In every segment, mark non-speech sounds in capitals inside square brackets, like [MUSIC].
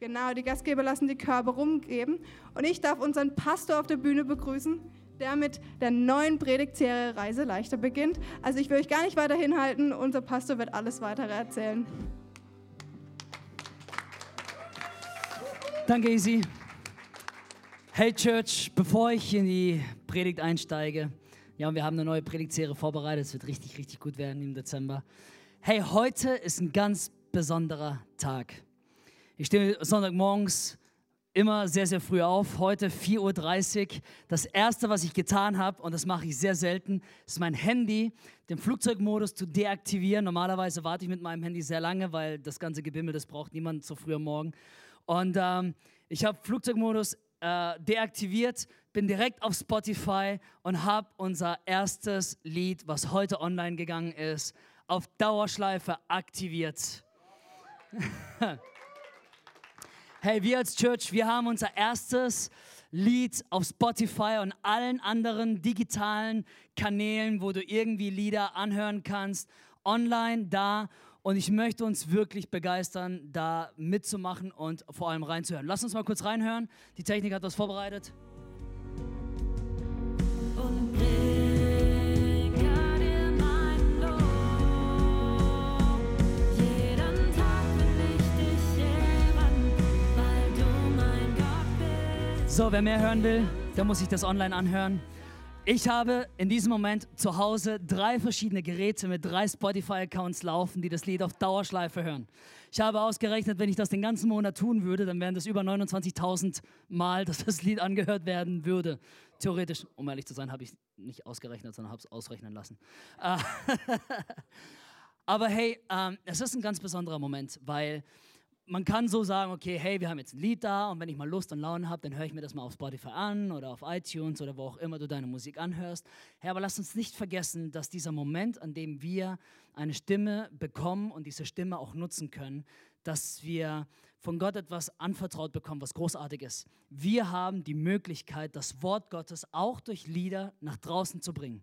Genau, die Gastgeber lassen die Körbe rumgeben. Und ich darf unseren Pastor auf der Bühne begrüßen, der mit der neuen Predigtserie Reise leichter beginnt. Also ich will euch gar nicht weiter hinhalten, unser Pastor wird alles weitere erzählen. Danke, Easy. Hey Church, bevor ich in die Predigt einsteige, ja, wir haben eine neue Predigtserie vorbereitet, es wird richtig, richtig gut werden im Dezember. Hey, heute ist ein ganz besonderer Tag. Ich stehe Sonntagmorgens immer sehr, sehr früh auf. Heute 4.30 Uhr. Das Erste, was ich getan habe, und das mache ich sehr selten, ist mein Handy, den Flugzeugmodus zu deaktivieren. Normalerweise warte ich mit meinem Handy sehr lange, weil das ganze Gebimmel, das braucht niemand so früh am Morgen. Und ähm, ich habe Flugzeugmodus äh, deaktiviert, bin direkt auf Spotify und habe unser erstes Lied, was heute online gegangen ist, auf Dauerschleife aktiviert. [LAUGHS] Hey, wir als Church, wir haben unser erstes Lied auf Spotify und allen anderen digitalen Kanälen, wo du irgendwie Lieder anhören kannst, online da. Und ich möchte uns wirklich begeistern, da mitzumachen und vor allem reinzuhören. Lass uns mal kurz reinhören. Die Technik hat das vorbereitet. So, wer mehr hören will, der muss sich das online anhören. Ich habe in diesem Moment zu Hause drei verschiedene Geräte mit drei Spotify-Accounts laufen, die das Lied auf Dauerschleife hören. Ich habe ausgerechnet, wenn ich das den ganzen Monat tun würde, dann wären das über 29.000 Mal, dass das Lied angehört werden würde. Theoretisch, um ehrlich zu sein, habe ich nicht ausgerechnet, sondern habe es ausrechnen lassen. [LAUGHS] Aber hey, ähm, es ist ein ganz besonderer Moment, weil man kann so sagen, okay, hey, wir haben jetzt ein Lied da und wenn ich mal Lust und Laune habe, dann höre ich mir das mal auf Spotify an oder auf iTunes oder wo auch immer du deine Musik anhörst. Hey, aber lass uns nicht vergessen, dass dieser Moment, an dem wir eine Stimme bekommen und diese Stimme auch nutzen können, dass wir von Gott etwas anvertraut bekommen, was großartig ist. Wir haben die Möglichkeit, das Wort Gottes auch durch Lieder nach draußen zu bringen.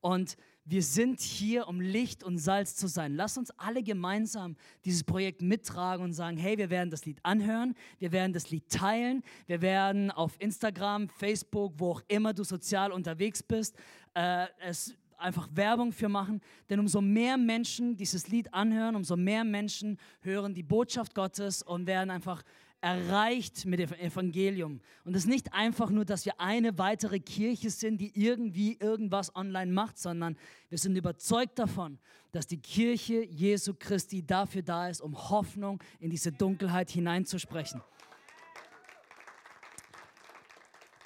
Und wir sind hier, um Licht und Salz zu sein. Lass uns alle gemeinsam dieses Projekt mittragen und sagen, hey, wir werden das Lied anhören, wir werden das Lied teilen, wir werden auf Instagram, Facebook, wo auch immer du sozial unterwegs bist, äh, es einfach Werbung für machen. Denn umso mehr Menschen dieses Lied anhören, umso mehr Menschen hören die Botschaft Gottes und werden einfach erreicht mit dem Evangelium. Und es ist nicht einfach nur, dass wir eine weitere Kirche sind, die irgendwie irgendwas online macht, sondern wir sind überzeugt davon, dass die Kirche Jesu Christi dafür da ist, um Hoffnung in diese Dunkelheit hineinzusprechen.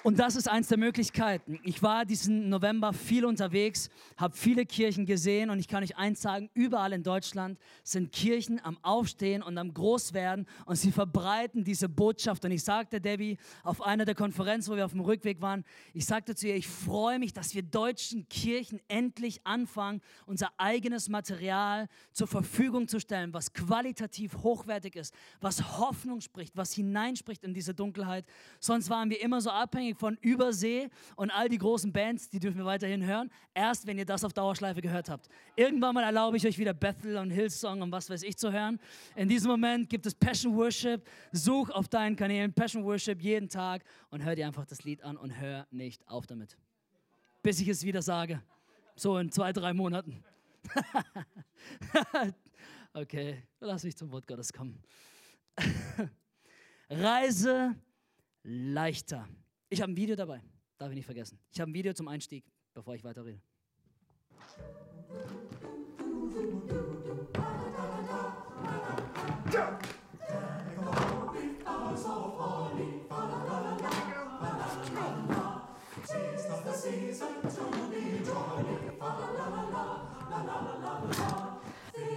Und das ist eins der Möglichkeiten. Ich war diesen November viel unterwegs, habe viele Kirchen gesehen und ich kann euch eins sagen, überall in Deutschland sind Kirchen am Aufstehen und am Großwerden und sie verbreiten diese Botschaft. Und ich sagte Debbie auf einer der Konferenzen, wo wir auf dem Rückweg waren, ich sagte zu ihr, ich freue mich, dass wir deutschen Kirchen endlich anfangen, unser eigenes Material zur Verfügung zu stellen, was qualitativ hochwertig ist, was Hoffnung spricht, was hineinspricht in diese Dunkelheit. Sonst waren wir immer so abhängig von Übersee und all die großen Bands, die dürfen wir weiterhin hören, erst wenn ihr das auf Dauerschleife gehört habt. Irgendwann mal erlaube ich euch wieder Bethel und Hillsong und was weiß ich zu hören. In diesem Moment gibt es Passion Worship. Such auf deinen Kanälen Passion Worship jeden Tag und hör dir einfach das Lied an und hör nicht auf damit. Bis ich es wieder sage. So in zwei, drei Monaten. [LAUGHS] okay, lass mich zum Wort Gottes kommen. [LAUGHS] Reise leichter. Ich habe ein Video dabei, darf ich nicht vergessen. Ich habe ein Video zum Einstieg, bevor ich weiter rede.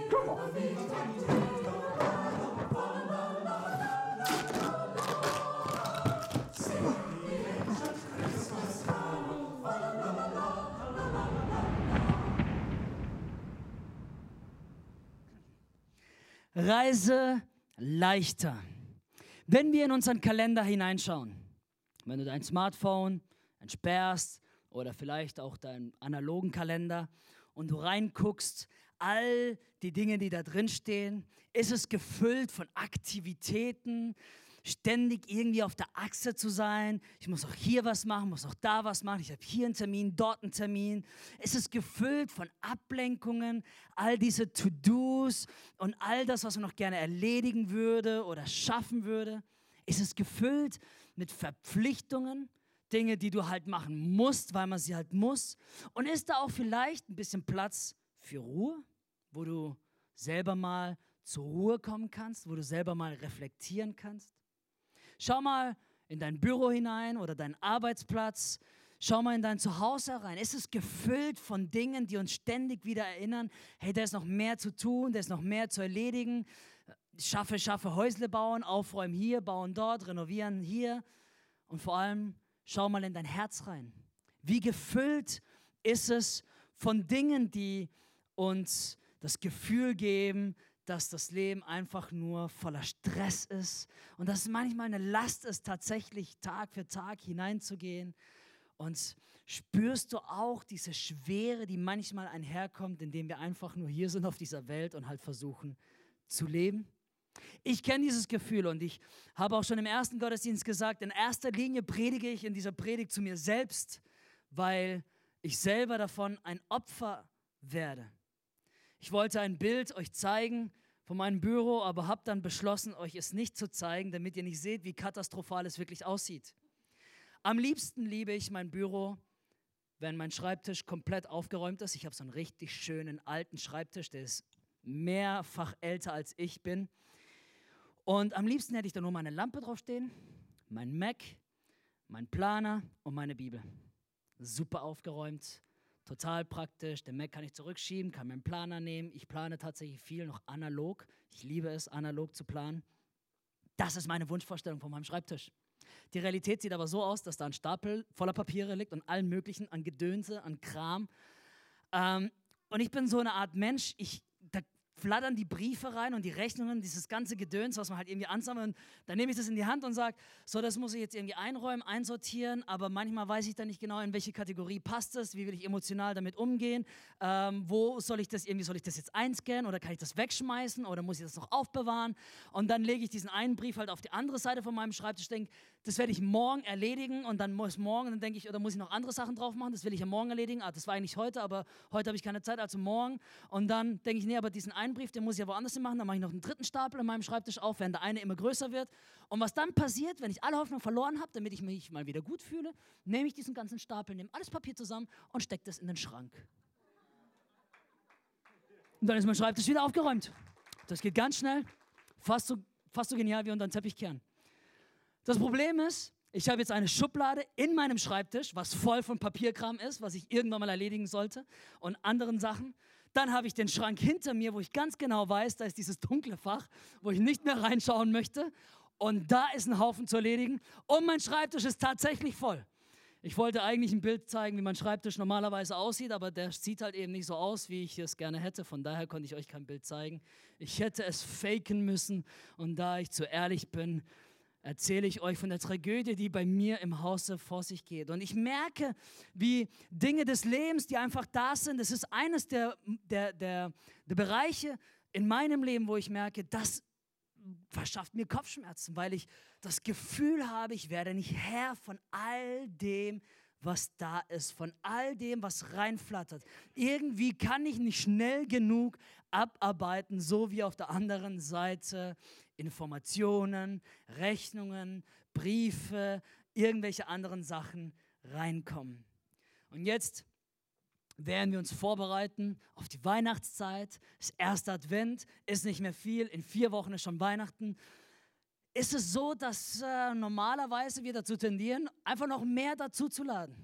Come on. Reise leichter. Wenn wir in unseren Kalender hineinschauen, wenn du dein Smartphone entsperrst oder vielleicht auch deinen analogen Kalender und du reinguckst, all die Dinge, die da drin stehen, ist es gefüllt von Aktivitäten, ständig irgendwie auf der Achse zu sein. Ich muss auch hier was machen, muss auch da was machen. Ich habe hier einen Termin, dort einen Termin. Es ist gefüllt von Ablenkungen, all diese To-Dos und all das, was man noch gerne erledigen würde oder schaffen würde. Es ist gefüllt mit Verpflichtungen, Dinge, die du halt machen musst, weil man sie halt muss. Und ist da auch vielleicht ein bisschen Platz für Ruhe, wo du selber mal zur Ruhe kommen kannst, wo du selber mal reflektieren kannst? Schau mal in dein Büro hinein oder deinen Arbeitsplatz. Schau mal in dein Zuhause rein. Ist es gefüllt von Dingen, die uns ständig wieder erinnern, hey, da ist noch mehr zu tun, da ist noch mehr zu erledigen. Schaffe, schaffe Häusle bauen, aufräumen hier, bauen dort, renovieren hier. Und vor allem, schau mal in dein Herz rein. Wie gefüllt ist es von Dingen, die uns das Gefühl geben, dass das Leben einfach nur voller Stress ist und dass es manchmal eine Last ist, tatsächlich Tag für Tag hineinzugehen. Und spürst du auch diese Schwere, die manchmal einherkommt, indem wir einfach nur hier sind auf dieser Welt und halt versuchen zu leben? Ich kenne dieses Gefühl und ich habe auch schon im ersten Gottesdienst gesagt, in erster Linie predige ich in dieser Predigt zu mir selbst, weil ich selber davon ein Opfer werde. Ich wollte ein Bild euch zeigen von meinem Büro, aber habe dann beschlossen, euch es nicht zu zeigen, damit ihr nicht seht, wie katastrophal es wirklich aussieht. Am liebsten liebe ich mein Büro, wenn mein Schreibtisch komplett aufgeräumt ist. Ich habe so einen richtig schönen alten Schreibtisch, der ist mehrfach älter als ich bin. Und am liebsten hätte ich da nur meine Lampe draufstehen, mein Mac, mein Planer und meine Bibel. Super aufgeräumt, Total praktisch. Den Mac kann ich zurückschieben, kann meinen Planer nehmen. Ich plane tatsächlich viel noch analog. Ich liebe es, analog zu planen. Das ist meine Wunschvorstellung von meinem Schreibtisch. Die Realität sieht aber so aus, dass da ein Stapel voller Papiere liegt und allen möglichen, an Gedönse, an Kram. Ähm, und ich bin so eine Art Mensch, ich, flattern die Briefe rein und die Rechnungen, dieses ganze Gedöns, was man halt irgendwie ansammelt. Und dann nehme ich das in die Hand und sage, so, das muss ich jetzt irgendwie einräumen, einsortieren, aber manchmal weiß ich dann nicht genau, in welche Kategorie passt das, wie will ich emotional damit umgehen, ähm, wo soll ich das irgendwie, soll ich das jetzt einscannen oder kann ich das wegschmeißen oder muss ich das noch aufbewahren? Und dann lege ich diesen einen Brief halt auf die andere Seite von meinem Schreibtisch, denke, das werde ich morgen erledigen und dann muss morgen, dann denke ich, oder muss ich noch andere Sachen drauf machen, das will ich ja morgen erledigen. Ah, das war eigentlich heute, aber heute habe ich keine Zeit, also morgen. Und dann denke ich, nee, aber diesen einen Brief, den muss ich ja woanders hin machen, dann mache ich noch einen dritten Stapel in meinem Schreibtisch auf, während der eine immer größer wird. Und was dann passiert, wenn ich alle Hoffnung verloren habe, damit ich mich mal wieder gut fühle, nehme ich diesen ganzen Stapel, nehme alles Papier zusammen und stecke das in den Schrank. Und dann ist mein Schreibtisch wieder aufgeräumt. Das geht ganz schnell, fast so, fast so genial wie unter den Teppich kehren. Das Problem ist, ich habe jetzt eine Schublade in meinem Schreibtisch, was voll von Papierkram ist, was ich irgendwann mal erledigen sollte und anderen Sachen. Dann habe ich den Schrank hinter mir, wo ich ganz genau weiß, da ist dieses dunkle Fach, wo ich nicht mehr reinschauen möchte. Und da ist ein Haufen zu erledigen. Und mein Schreibtisch ist tatsächlich voll. Ich wollte eigentlich ein Bild zeigen, wie mein Schreibtisch normalerweise aussieht, aber der sieht halt eben nicht so aus, wie ich es gerne hätte. Von daher konnte ich euch kein Bild zeigen. Ich hätte es faken müssen. Und da ich zu ehrlich bin, erzähle ich euch von der Tragödie, die bei mir im Hause vor sich geht. Und ich merke, wie Dinge des Lebens, die einfach da sind, das ist eines der, der, der, der Bereiche in meinem Leben, wo ich merke, das verschafft mir Kopfschmerzen, weil ich das Gefühl habe, ich werde nicht Herr von all dem, was da ist, von all dem, was reinflattert. Irgendwie kann ich nicht schnell genug abarbeiten, so wie auf der anderen Seite Informationen, Rechnungen, Briefe, irgendwelche anderen Sachen reinkommen. Und jetzt werden wir uns vorbereiten auf die Weihnachtszeit. Das erste Advent ist nicht mehr viel, in vier Wochen ist schon Weihnachten. Ist es so, dass äh, normalerweise wir dazu tendieren, einfach noch mehr dazu zu laden?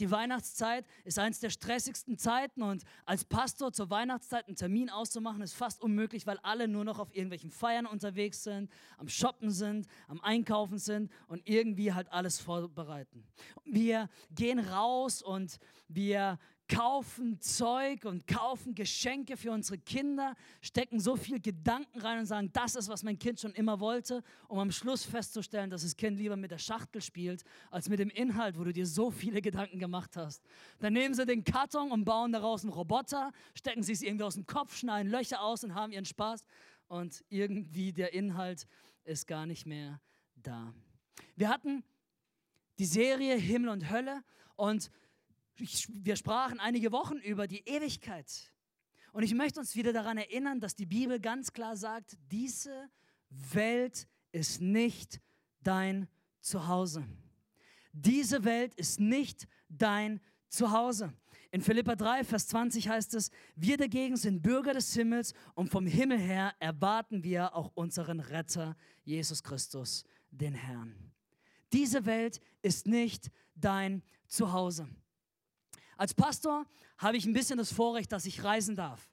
Die Weihnachtszeit ist eines der stressigsten Zeiten und als Pastor zur Weihnachtszeit einen Termin auszumachen, ist fast unmöglich, weil alle nur noch auf irgendwelchen Feiern unterwegs sind, am Shoppen sind, am Einkaufen sind und irgendwie halt alles vorbereiten. Wir gehen raus und wir kaufen Zeug und kaufen Geschenke für unsere Kinder, stecken so viel Gedanken rein und sagen, das ist, was mein Kind schon immer wollte, um am Schluss festzustellen, dass das Kind lieber mit der Schachtel spielt, als mit dem Inhalt, wo du dir so viele Gedanken gemacht hast. Dann nehmen sie den Karton und bauen daraus einen Roboter, stecken sie es irgendwie aus dem Kopf, schneiden Löcher aus und haben ihren Spaß. Und irgendwie der Inhalt ist gar nicht mehr da. Wir hatten die Serie Himmel und Hölle und wir sprachen einige Wochen über die Ewigkeit. Und ich möchte uns wieder daran erinnern, dass die Bibel ganz klar sagt, diese Welt ist nicht dein Zuhause. Diese Welt ist nicht dein Zuhause. In Philippa 3, Vers 20 heißt es, wir dagegen sind Bürger des Himmels und vom Himmel her erwarten wir auch unseren Retter, Jesus Christus, den Herrn. Diese Welt ist nicht dein Zuhause. Als Pastor habe ich ein bisschen das Vorrecht, dass ich reisen darf,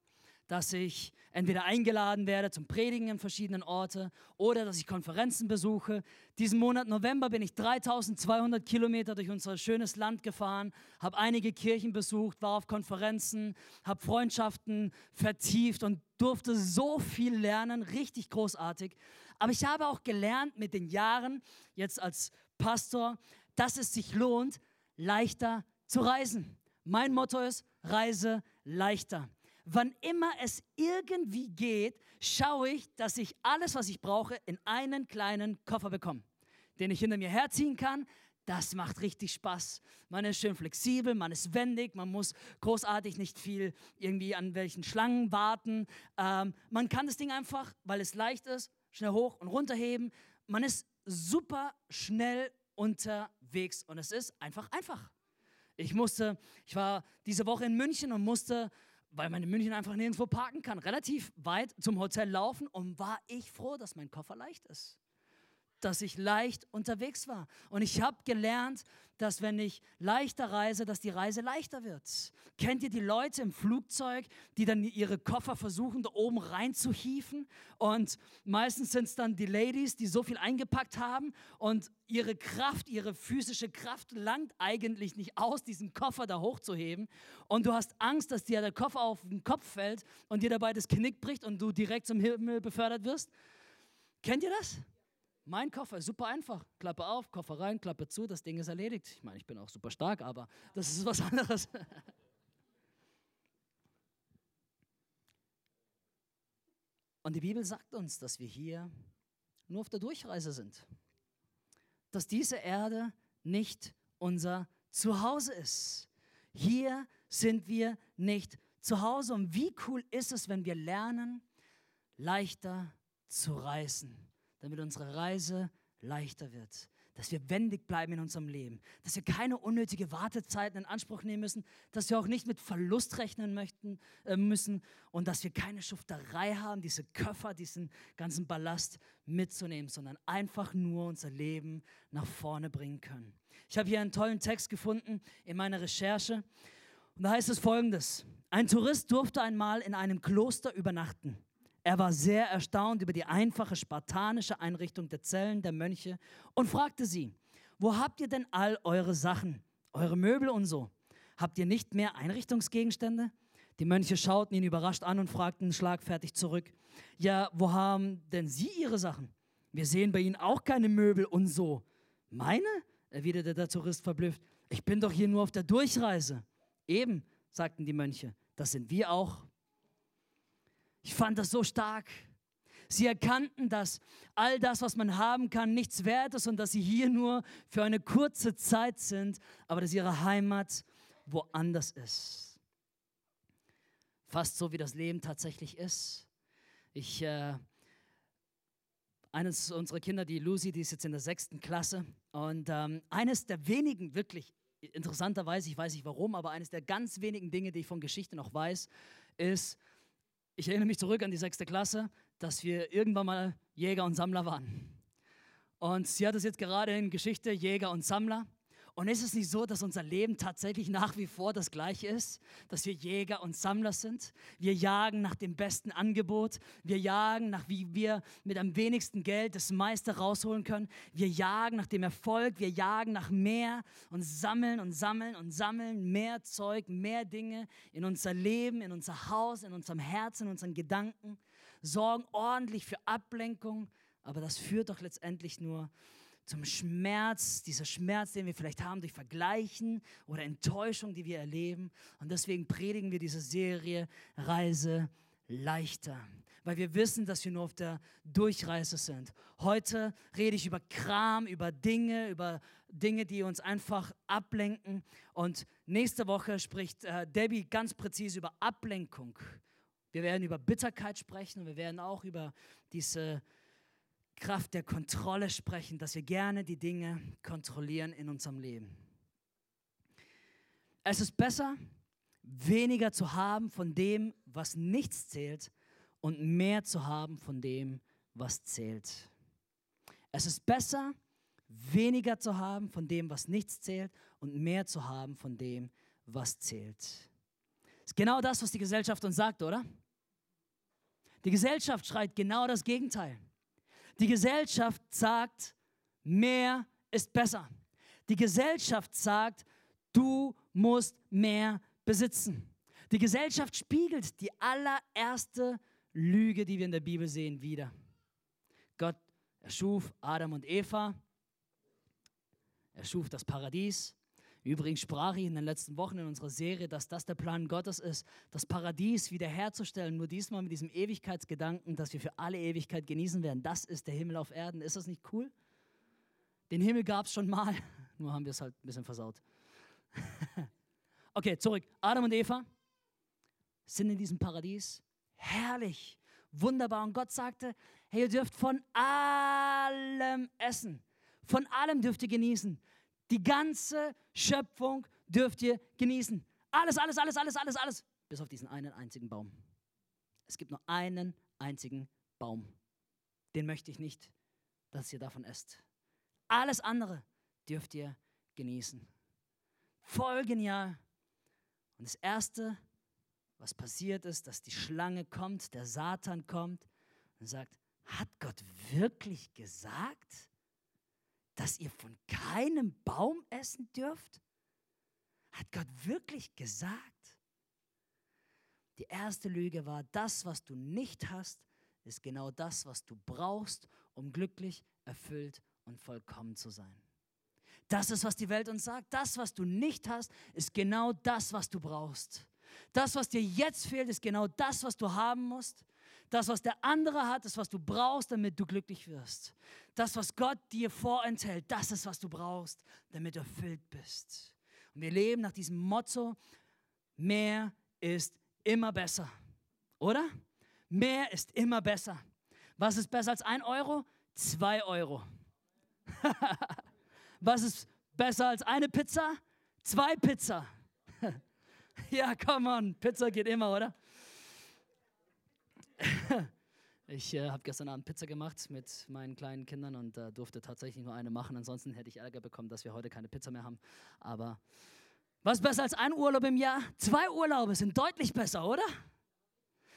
dass ich entweder eingeladen werde zum Predigen in verschiedenen Orten oder dass ich Konferenzen besuche. Diesen Monat November bin ich 3200 Kilometer durch unser schönes Land gefahren, habe einige Kirchen besucht, war auf Konferenzen, habe Freundschaften vertieft und durfte so viel lernen, richtig großartig. Aber ich habe auch gelernt mit den Jahren, jetzt als Pastor, dass es sich lohnt, leichter zu reisen. Mein Motto ist, reise leichter. Wann immer es irgendwie geht, schaue ich, dass ich alles, was ich brauche, in einen kleinen Koffer bekomme, den ich hinter mir herziehen kann. Das macht richtig Spaß. Man ist schön flexibel, man ist wendig, man muss großartig nicht viel irgendwie an welchen Schlangen warten. Ähm, man kann das Ding einfach, weil es leicht ist, schnell hoch und runter heben. Man ist super schnell unterwegs und es ist einfach einfach. Ich musste, ich war diese Woche in München und musste, weil man in München einfach nirgendwo parken kann, relativ weit zum Hotel laufen und war ich froh, dass mein Koffer leicht ist dass ich leicht unterwegs war. Und ich habe gelernt, dass wenn ich leichter reise, dass die Reise leichter wird. Kennt ihr die Leute im Flugzeug, die dann ihre Koffer versuchen, da oben reinzuhieven? Und meistens sind es dann die Ladies, die so viel eingepackt haben und ihre Kraft, ihre physische Kraft langt eigentlich nicht aus, diesen Koffer da hochzuheben. Und du hast Angst, dass dir der Koffer auf den Kopf fällt und dir dabei das Knick bricht und du direkt zum Himmel befördert wirst. Kennt ihr das? Mein Koffer ist super einfach. Klappe auf, Koffer rein, Klappe zu, das Ding ist erledigt. Ich meine, ich bin auch super stark, aber das ist was [LAUGHS] anderes. Und die Bibel sagt uns, dass wir hier nur auf der Durchreise sind. Dass diese Erde nicht unser Zuhause ist. Hier sind wir nicht zu Hause. Und wie cool ist es, wenn wir lernen, leichter zu reisen damit unsere Reise leichter wird, dass wir wendig bleiben in unserem Leben, dass wir keine unnötige Wartezeiten in Anspruch nehmen müssen, dass wir auch nicht mit Verlust rechnen möchten, äh, müssen und dass wir keine Schufterei haben, diese Köffer, diesen ganzen Ballast mitzunehmen, sondern einfach nur unser Leben nach vorne bringen können. Ich habe hier einen tollen Text gefunden in meiner Recherche und da heißt es folgendes. Ein Tourist durfte einmal in einem Kloster übernachten. Er war sehr erstaunt über die einfache spartanische Einrichtung der Zellen der Mönche und fragte sie, wo habt ihr denn all eure Sachen, eure Möbel und so? Habt ihr nicht mehr Einrichtungsgegenstände? Die Mönche schauten ihn überrascht an und fragten schlagfertig zurück, ja, wo haben denn Sie Ihre Sachen? Wir sehen bei Ihnen auch keine Möbel und so. Meine? erwiderte der Tourist verblüfft. Ich bin doch hier nur auf der Durchreise. Eben, sagten die Mönche, das sind wir auch. Ich fand das so stark. Sie erkannten, dass all das, was man haben kann, nichts wert ist und dass sie hier nur für eine kurze Zeit sind, aber dass ihre Heimat woanders ist. Fast so, wie das Leben tatsächlich ist. Ich, äh, eines unserer Kinder, die Lucy, die ist jetzt in der sechsten Klasse und ähm, eines der wenigen wirklich interessanterweise, ich weiß nicht warum, aber eines der ganz wenigen Dinge, die ich von Geschichte noch weiß, ist, ich erinnere mich zurück an die sechste Klasse, dass wir irgendwann mal Jäger und Sammler waren. Und sie hat es jetzt gerade in Geschichte Jäger und Sammler. Und ist es nicht so, dass unser Leben tatsächlich nach wie vor das gleiche ist? Dass wir Jäger und Sammler sind? Wir jagen nach dem besten Angebot. Wir jagen nach, wie wir mit am wenigsten Geld das meiste rausholen können. Wir jagen nach dem Erfolg. Wir jagen nach mehr und sammeln und sammeln und sammeln mehr Zeug, mehr Dinge in unser Leben, in unser Haus, in unserem Herzen, in unseren Gedanken. Sorgen ordentlich für Ablenkung. Aber das führt doch letztendlich nur zum Schmerz, dieser Schmerz, den wir vielleicht haben durch Vergleichen oder Enttäuschung, die wir erleben. Und deswegen predigen wir diese Serie Reise leichter. weil wir wissen, dass wir nur auf der Durchreise sind. Heute rede ich über Kram, über Dinge, über Dinge, die uns einfach ablenken. Und nächste Woche spricht äh, Debbie ganz präzise über Ablenkung. Wir werden über Bitterkeit sprechen und wir werden auch über diese Kraft der Kontrolle sprechen, dass wir gerne die Dinge kontrollieren in unserem Leben. Es ist besser, weniger zu haben von dem, was nichts zählt, und mehr zu haben von dem, was zählt. Es ist besser, weniger zu haben von dem, was nichts zählt, und mehr zu haben von dem, was zählt. Das ist genau das, was die Gesellschaft uns sagt, oder? Die Gesellschaft schreit genau das Gegenteil. Die Gesellschaft sagt, mehr ist besser. Die Gesellschaft sagt, du musst mehr besitzen. Die Gesellschaft spiegelt die allererste Lüge, die wir in der Bibel sehen, wieder. Gott erschuf Adam und Eva, er schuf das Paradies. Übrigens sprach ich in den letzten Wochen in unserer Serie, dass das der Plan Gottes ist, das Paradies wiederherzustellen, nur diesmal mit diesem Ewigkeitsgedanken, dass wir für alle Ewigkeit genießen werden. Das ist der Himmel auf Erden. Ist das nicht cool? Den Himmel gab es schon mal, [LAUGHS] nur haben wir es halt ein bisschen versaut. [LAUGHS] okay, zurück. Adam und Eva sind in diesem Paradies herrlich, wunderbar. Und Gott sagte, hey, ihr dürft von allem essen. Von allem dürft ihr genießen. Die ganze Schöpfung dürft ihr genießen. Alles, alles, alles, alles, alles, alles. Bis auf diesen einen einzigen Baum. Es gibt nur einen einzigen Baum. Den möchte ich nicht, dass ihr davon esst. Alles andere dürft ihr genießen. Voll genial. Und das Erste, was passiert ist, dass die Schlange kommt, der Satan kommt und sagt, hat Gott wirklich gesagt, dass ihr von keinem Baum essen dürft? Hat Gott wirklich gesagt? Die erste Lüge war, das, was du nicht hast, ist genau das, was du brauchst, um glücklich, erfüllt und vollkommen zu sein. Das ist, was die Welt uns sagt. Das, was du nicht hast, ist genau das, was du brauchst. Das, was dir jetzt fehlt, ist genau das, was du haben musst. Das, was der andere hat, ist, was du brauchst, damit du glücklich wirst. Das, was Gott dir vorenthält, das ist, was du brauchst, damit du erfüllt bist. Und wir leben nach diesem Motto, mehr ist immer besser. Oder? Mehr ist immer besser. Was ist besser als ein Euro? Zwei Euro. [LAUGHS] Was ist besser als eine Pizza? Zwei Pizza. [LAUGHS] ja, come on, Pizza geht immer, oder? [LAUGHS] Ich äh, habe gestern Abend Pizza gemacht mit meinen kleinen Kindern und äh, durfte tatsächlich nur eine machen. Ansonsten hätte ich Ärger bekommen, dass wir heute keine Pizza mehr haben. Aber was besser als ein Urlaub im Jahr? Zwei Urlaube sind deutlich besser, oder?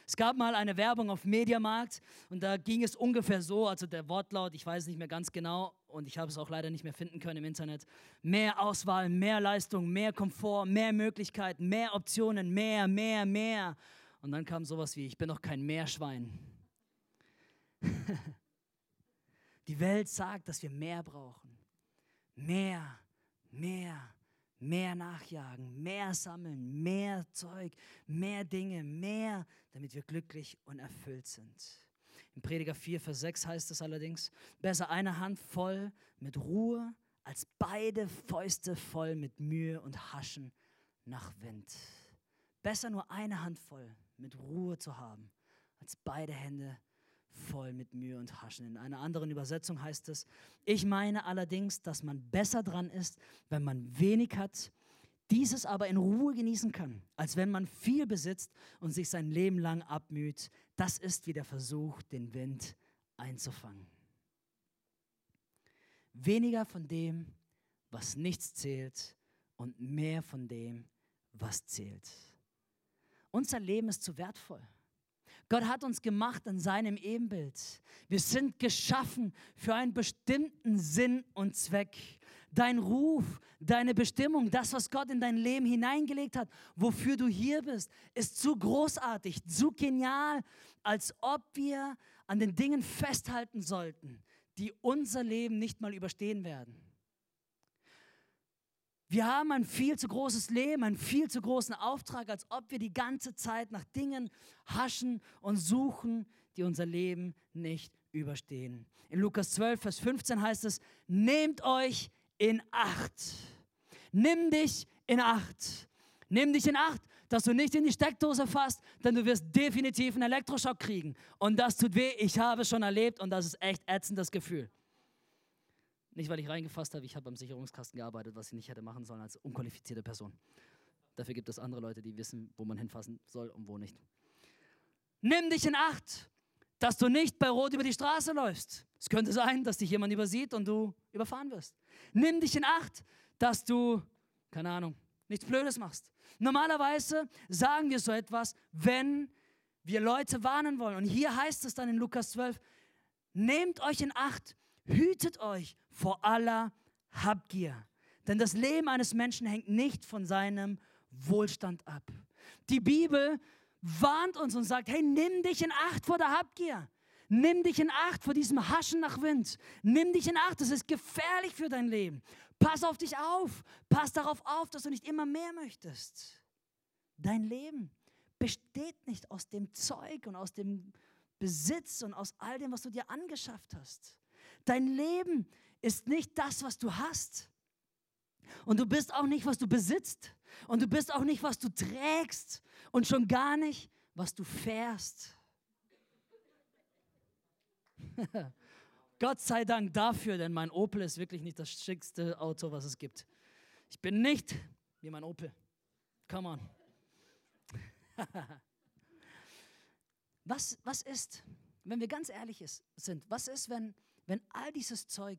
Es gab mal eine Werbung auf Mediamarkt und da ging es ungefähr so, also der Wortlaut, ich weiß nicht mehr ganz genau und ich habe es auch leider nicht mehr finden können im Internet. Mehr Auswahl, mehr Leistung, mehr Komfort, mehr Möglichkeiten, mehr Optionen, mehr, mehr, mehr. Und dann kam sowas wie, ich bin doch kein Meerschwein. [LAUGHS] Die Welt sagt, dass wir mehr brauchen. Mehr, mehr, mehr nachjagen, mehr sammeln, mehr Zeug, mehr Dinge, mehr, damit wir glücklich und erfüllt sind. Im Prediger 4, Vers 6 heißt es allerdings, besser eine Hand voll mit Ruhe als beide Fäuste voll mit Mühe und Haschen nach Wind. Besser nur eine Hand voll mit Ruhe zu haben, als beide Hände voll mit Mühe und Haschen. In einer anderen Übersetzung heißt es, ich meine allerdings, dass man besser dran ist, wenn man wenig hat, dieses aber in Ruhe genießen kann, als wenn man viel besitzt und sich sein Leben lang abmüht. Das ist wie der Versuch, den Wind einzufangen. Weniger von dem, was nichts zählt und mehr von dem, was zählt. Unser Leben ist zu wertvoll. Gott hat uns gemacht in seinem Ebenbild. Wir sind geschaffen für einen bestimmten Sinn und Zweck. Dein Ruf, deine Bestimmung, das, was Gott in dein Leben hineingelegt hat, wofür du hier bist, ist zu großartig, zu genial, als ob wir an den Dingen festhalten sollten, die unser Leben nicht mal überstehen werden. Wir haben ein viel zu großes Leben, einen viel zu großen Auftrag, als ob wir die ganze Zeit nach Dingen haschen und suchen, die unser Leben nicht überstehen. In Lukas 12, Vers 15 heißt es, nehmt euch in Acht. Nimm dich in Acht. Nimm dich in Acht, dass du nicht in die Steckdose fasst, denn du wirst definitiv einen Elektroschock kriegen. Und das tut weh. Ich habe schon erlebt und das ist echt ätzendes Gefühl. Nicht, weil ich reingefasst habe, ich habe am Sicherungskasten gearbeitet, was ich nicht hätte machen sollen als unqualifizierte Person. Dafür gibt es andere Leute, die wissen, wo man hinfassen soll und wo nicht. Nimm dich in Acht, dass du nicht bei Rot über die Straße läufst. Es könnte sein, dass dich jemand übersieht und du überfahren wirst. Nimm dich in Acht, dass du, keine Ahnung, nichts Blödes machst. Normalerweise sagen wir so etwas, wenn wir Leute warnen wollen. Und hier heißt es dann in Lukas 12, nehmt euch in Acht, hütet euch vor aller Habgier. Denn das Leben eines Menschen hängt nicht von seinem Wohlstand ab. Die Bibel warnt uns und sagt, hey, nimm dich in Acht vor der Habgier. Nimm dich in Acht vor diesem Haschen nach Wind. Nimm dich in Acht, das ist gefährlich für dein Leben. Pass auf dich auf. Pass darauf auf, dass du nicht immer mehr möchtest. Dein Leben besteht nicht aus dem Zeug und aus dem Besitz und aus all dem, was du dir angeschafft hast. Dein Leben ist nicht das, was du hast. Und du bist auch nicht, was du besitzt. Und du bist auch nicht, was du trägst. Und schon gar nicht, was du fährst. [LAUGHS] Gott sei Dank dafür, denn mein Opel ist wirklich nicht das schickste Auto, was es gibt. Ich bin nicht wie mein Opel. Come on. [LAUGHS] was, was ist, wenn wir ganz ehrlich ist, sind, was ist, wenn, wenn all dieses Zeug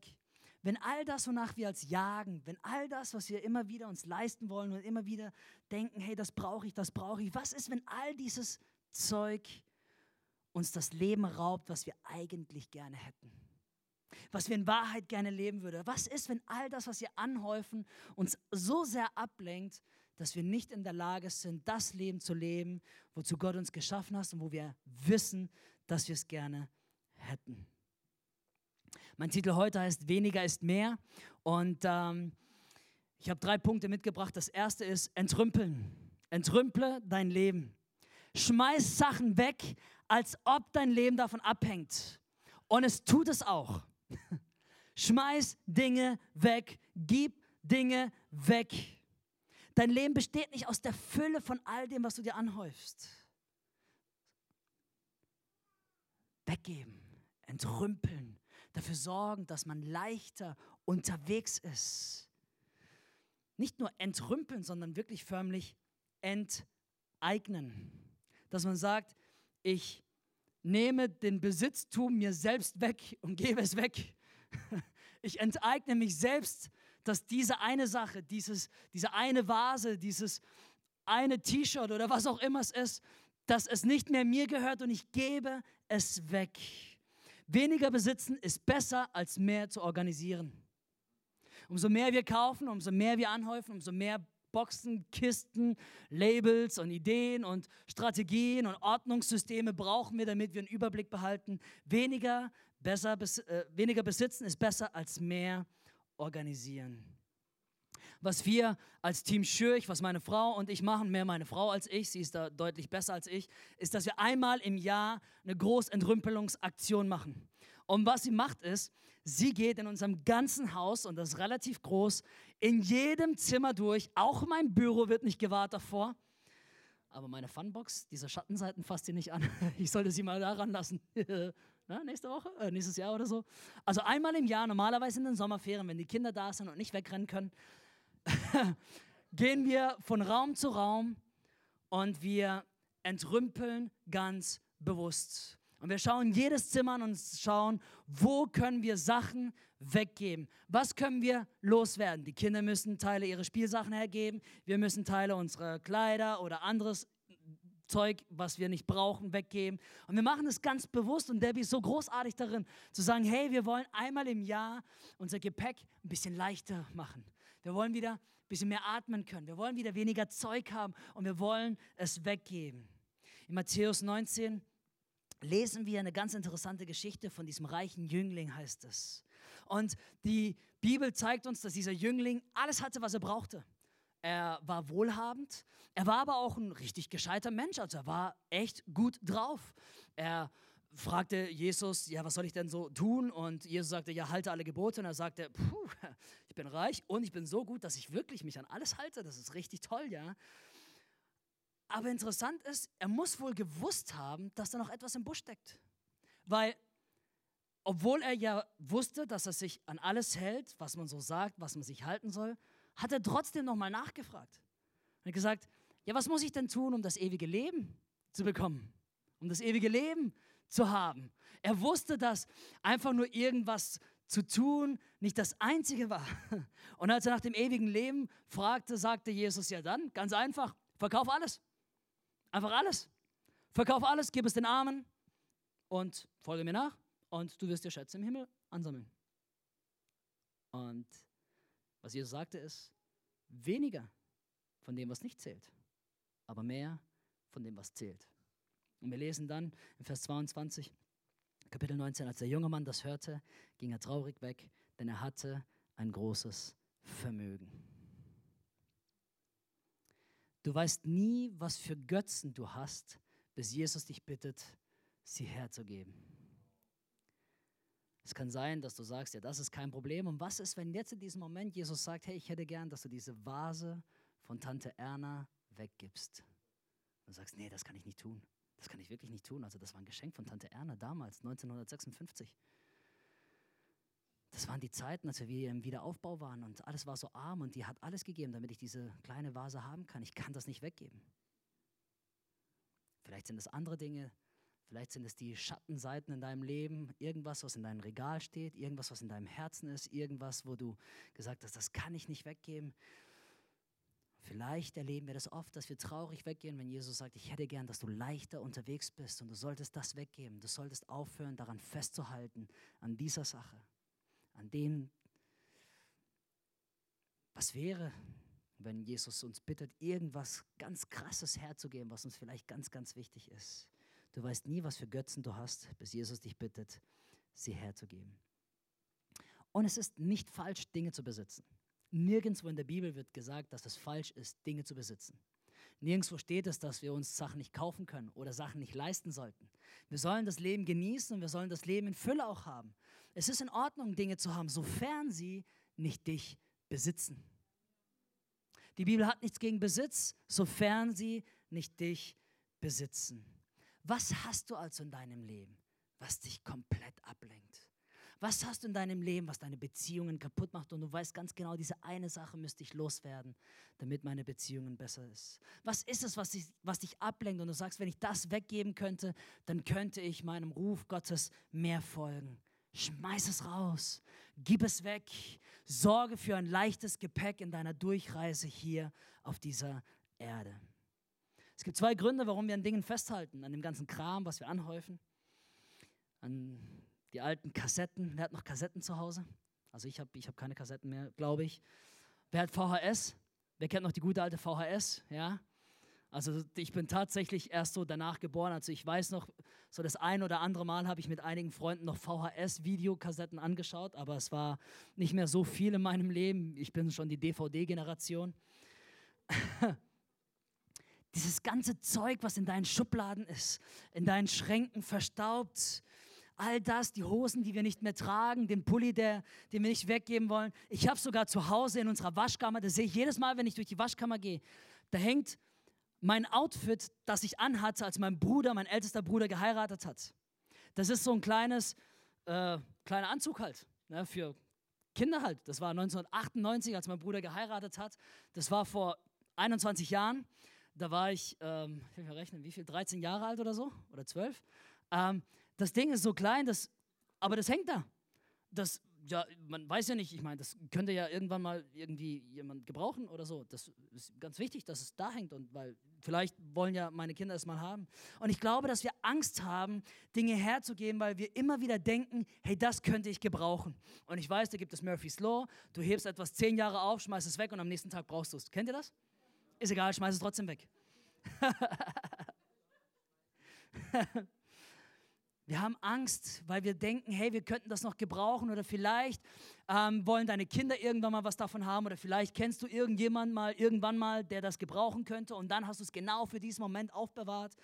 wenn all das, wonach wir als jagen, wenn all das, was wir immer wieder uns leisten wollen und immer wieder denken, hey, das brauche ich, das brauche ich, was ist, wenn all dieses Zeug uns das Leben raubt, was wir eigentlich gerne hätten? Was wir in Wahrheit gerne leben würden? Was ist, wenn all das, was wir anhäufen, uns so sehr ablenkt, dass wir nicht in der Lage sind, das Leben zu leben, wozu Gott uns geschaffen hat und wo wir wissen, dass wir es gerne hätten? Mein Titel heute heißt Weniger ist mehr. Und ähm, ich habe drei Punkte mitgebracht. Das erste ist Entrümpeln. Entrümple dein Leben. Schmeiß Sachen weg, als ob dein Leben davon abhängt. Und es tut es auch. [LAUGHS] Schmeiß Dinge weg. Gib Dinge weg. Dein Leben besteht nicht aus der Fülle von all dem, was du dir anhäufst. Weggeben, entrümpeln, dafür sorgen, dass man leichter unterwegs ist. Nicht nur entrümpeln, sondern wirklich förmlich enteignen. Dass man sagt, ich nehme den Besitztum mir selbst weg und gebe es weg. [LAUGHS] Ich enteigne mich selbst, dass diese eine Sache, dieses, diese eine Vase, dieses eine T-Shirt oder was auch immer es ist, dass es nicht mehr mir gehört und ich gebe es weg. Weniger besitzen ist besser als mehr zu organisieren. Umso mehr wir kaufen, umso mehr wir anhäufen, umso mehr Boxen, Kisten, Labels und Ideen und Strategien und Ordnungssysteme brauchen wir, damit wir einen Überblick behalten. Weniger, besser, äh, weniger besitzen ist besser als mehr organisieren was wir als Team Schürch, was meine Frau und ich machen, mehr meine Frau als ich, sie ist da deutlich besser als ich, ist, dass wir einmal im Jahr eine Großentrümpelungsaktion machen. Und was sie macht ist, sie geht in unserem ganzen Haus, und das ist relativ groß, in jedem Zimmer durch, auch mein Büro wird nicht gewahrt davor, aber meine Funbox, diese Schattenseiten fasst sie nicht an. [LAUGHS] Ich sollte sie mal daran lassen. [LAUGHS] Na, nächste Woche, äh, nächstes Jahr oder so. Also einmal im Jahr, normalerweise in den Sommerferien, wenn die Kinder da sind und nicht wegrennen können, [LAUGHS] gehen wir von Raum zu Raum und wir entrümpeln ganz bewusst. Und wir schauen jedes Zimmer an und schauen, wo können wir Sachen weggeben? Was können wir loswerden? Die Kinder müssen Teile ihrer Spielsachen hergeben. Wir müssen Teile unserer Kleider oder anderes Zeug, was wir nicht brauchen, weggeben. Und wir machen das ganz bewusst und Debbie ist so großartig darin, zu sagen, hey, wir wollen einmal im Jahr unser Gepäck ein bisschen leichter machen. Wir wollen wieder ein bisschen mehr atmen können. Wir wollen wieder weniger Zeug haben und wir wollen es weggeben. In Matthäus 19 lesen wir eine ganz interessante Geschichte von diesem reichen Jüngling, heißt es. Und die Bibel zeigt uns, dass dieser Jüngling alles hatte, was er brauchte. Er war wohlhabend, er war aber auch ein richtig gescheiter Mensch, also er war echt gut drauf. Er fragte Jesus, ja, was soll ich denn so tun? Und Jesus sagte, ja, halte alle Gebote. Und er sagte, puh, [LAUGHS] ich bin reich und ich bin so gut, dass ich wirklich mich an alles halte. Das ist richtig toll, ja. Aber interessant ist, er muss wohl gewusst haben, dass da noch etwas im Busch steckt. Weil, obwohl er ja wusste, dass er sich an alles hält, was man so sagt, was man sich halten soll, hat er trotzdem nochmal nachgefragt. Er hat gesagt, ja, was muss ich denn tun, um das ewige Leben zu bekommen? Um das ewige Leben zu haben. Er wusste, dass einfach nur irgendwas zu tun nicht das Einzige war. [LAUGHS] Und als er nach dem ewigen Leben fragte, sagte Jesus ja dann, ganz einfach, verkauf alles. Einfach alles. Verkauf alles, gib es den Armen und folge mir nach und du wirst dir Schätze im Himmel ansammeln. Und was Jesus sagte ist, weniger von dem, was nicht zählt, aber mehr von dem, was zählt. Und wir lesen dann in Vers 22, Kapitel 19, als der junge Mann das hörte, ging er traurig weg, denn er hatte ein großes Vermögen. Du weißt nie, was für Götzen du hast, bis Jesus dich bittet, sie herzugeben. Es kann sein, dass du sagst, ja, das ist kein Problem. Und was ist, wenn jetzt in diesem Moment Jesus sagt, hey, ich hätte gern, dass du diese Vase von Tante Erna weggibst? Und du sagst, nee, das kann ich nicht tun. Das kann ich wirklich nicht tun. Also das war ein Geschenk von Tante Erna damals, 1956. Das waren die Zeiten, als wir im Wiederaufbau waren und alles war so arm und die hat alles gegeben, damit ich diese kleine Vase haben kann. Ich kann das nicht weggeben. Vielleicht sind es andere Dinge, vielleicht sind es die Schattenseiten in deinem Leben, irgendwas, was in deinem Regal steht, irgendwas, was in deinem Herzen ist, irgendwas, wo du gesagt hast, das kann ich nicht weggeben. Vielleicht erleben wir das oft, dass wir traurig weggehen, wenn Jesus sagt, ich hätte gern, dass du leichter unterwegs bist und du solltest das weggeben. Du solltest aufhören, daran festzuhalten, an dieser Sache, an dem, was wäre, wenn Jesus uns bittet, irgendwas ganz Krasses herzugeben, was uns vielleicht ganz, ganz wichtig ist. Du weißt nie, was für Götzen du hast, bis Jesus dich bittet, sie herzugeben. Und es ist nicht falsch, Dinge zu besitzen. Nirgendwo in der Bibel wird gesagt, dass es falsch ist, Dinge zu besitzen. Nirgendwo steht es, dass wir uns Sachen nicht kaufen können oder Sachen nicht leisten sollten. Wir sollen das Leben genießen und wir sollen das Leben in Fülle auch haben. Es ist in Ordnung, Dinge zu haben, sofern sie nicht dich besitzen. Die Bibel hat nichts gegen Besitz, sofern sie nicht dich besitzen. Was hast du also in deinem Leben, was dich komplett ablenkt? Was hast du in deinem Leben, was deine Beziehungen kaputt macht und du weißt ganz genau, diese eine Sache müsste ich loswerden, damit meine Beziehungen besser ist? Was ist es, was dich, was dich ablenkt und du sagst, wenn ich das weggeben könnte, dann könnte ich meinem Ruf Gottes mehr folgen? Schmeiß es raus, gib es weg, sorge für ein leichtes Gepäck in deiner Durchreise hier auf dieser Erde. Es gibt zwei Gründe, warum wir an Dingen festhalten, an dem ganzen Kram, was wir anhäufen, an die alten Kassetten. Wer hat noch Kassetten zu Hause? Also ich habe ich hab keine Kassetten mehr, glaube ich. Wer hat VHS? Wer kennt noch die gute alte VHS? Ja. Also ich bin tatsächlich erst so danach geboren. Also ich weiß noch, so das ein oder andere Mal habe ich mit einigen Freunden noch VHS-Videokassetten angeschaut, aber es war nicht mehr so viel in meinem Leben. Ich bin schon die DVD-Generation. [LAUGHS] Dieses ganze Zeug, was in deinen Schubladen ist, in deinen Schränken verstaubt, all das, die Hosen, die wir nicht mehr tragen, den Pulli, der, den wir nicht weggeben wollen. Ich habe sogar zu Hause in unserer Waschkammer, das sehe ich jedes Mal, wenn ich durch die Waschkammer gehe, da hängt mein Outfit, das ich anhatte, als mein Bruder, mein ältester Bruder geheiratet hat. Das ist so ein kleines, äh, kleiner Anzug halt, ne, für Kinder halt. Das war 1998, als mein Bruder geheiratet hat. Das war vor 21 Jahren. Da war ich, ähm, ich will rechnen, wie viel, 13 Jahre alt oder so, oder 12. Ähm, das Ding ist so klein, das, aber das hängt da. Das, ja, man weiß ja nicht, ich meine, das könnte ja irgendwann mal irgendwie jemand gebrauchen oder so. Das ist ganz wichtig, dass es da hängt und weil vielleicht wollen ja meine Kinder es mal haben. Und ich glaube, dass wir Angst haben, Dinge herzugeben, weil wir immer wieder denken, hey, das könnte ich gebrauchen. Und ich weiß, da gibt es Murphy's Law. Du hebst etwas zehn Jahre auf, schmeißt es weg und am nächsten Tag brauchst du es. Kennt ihr das? Ist egal, schmeiß es trotzdem weg. [LAUGHS] Wir haben Angst, weil wir denken, hey, wir könnten das noch gebrauchen oder vielleicht ähm, wollen deine Kinder irgendwann mal was davon haben oder vielleicht kennst du irgendjemanden mal, irgendwann mal, der das gebrauchen könnte und dann hast du es genau für diesen Moment aufbewahrt.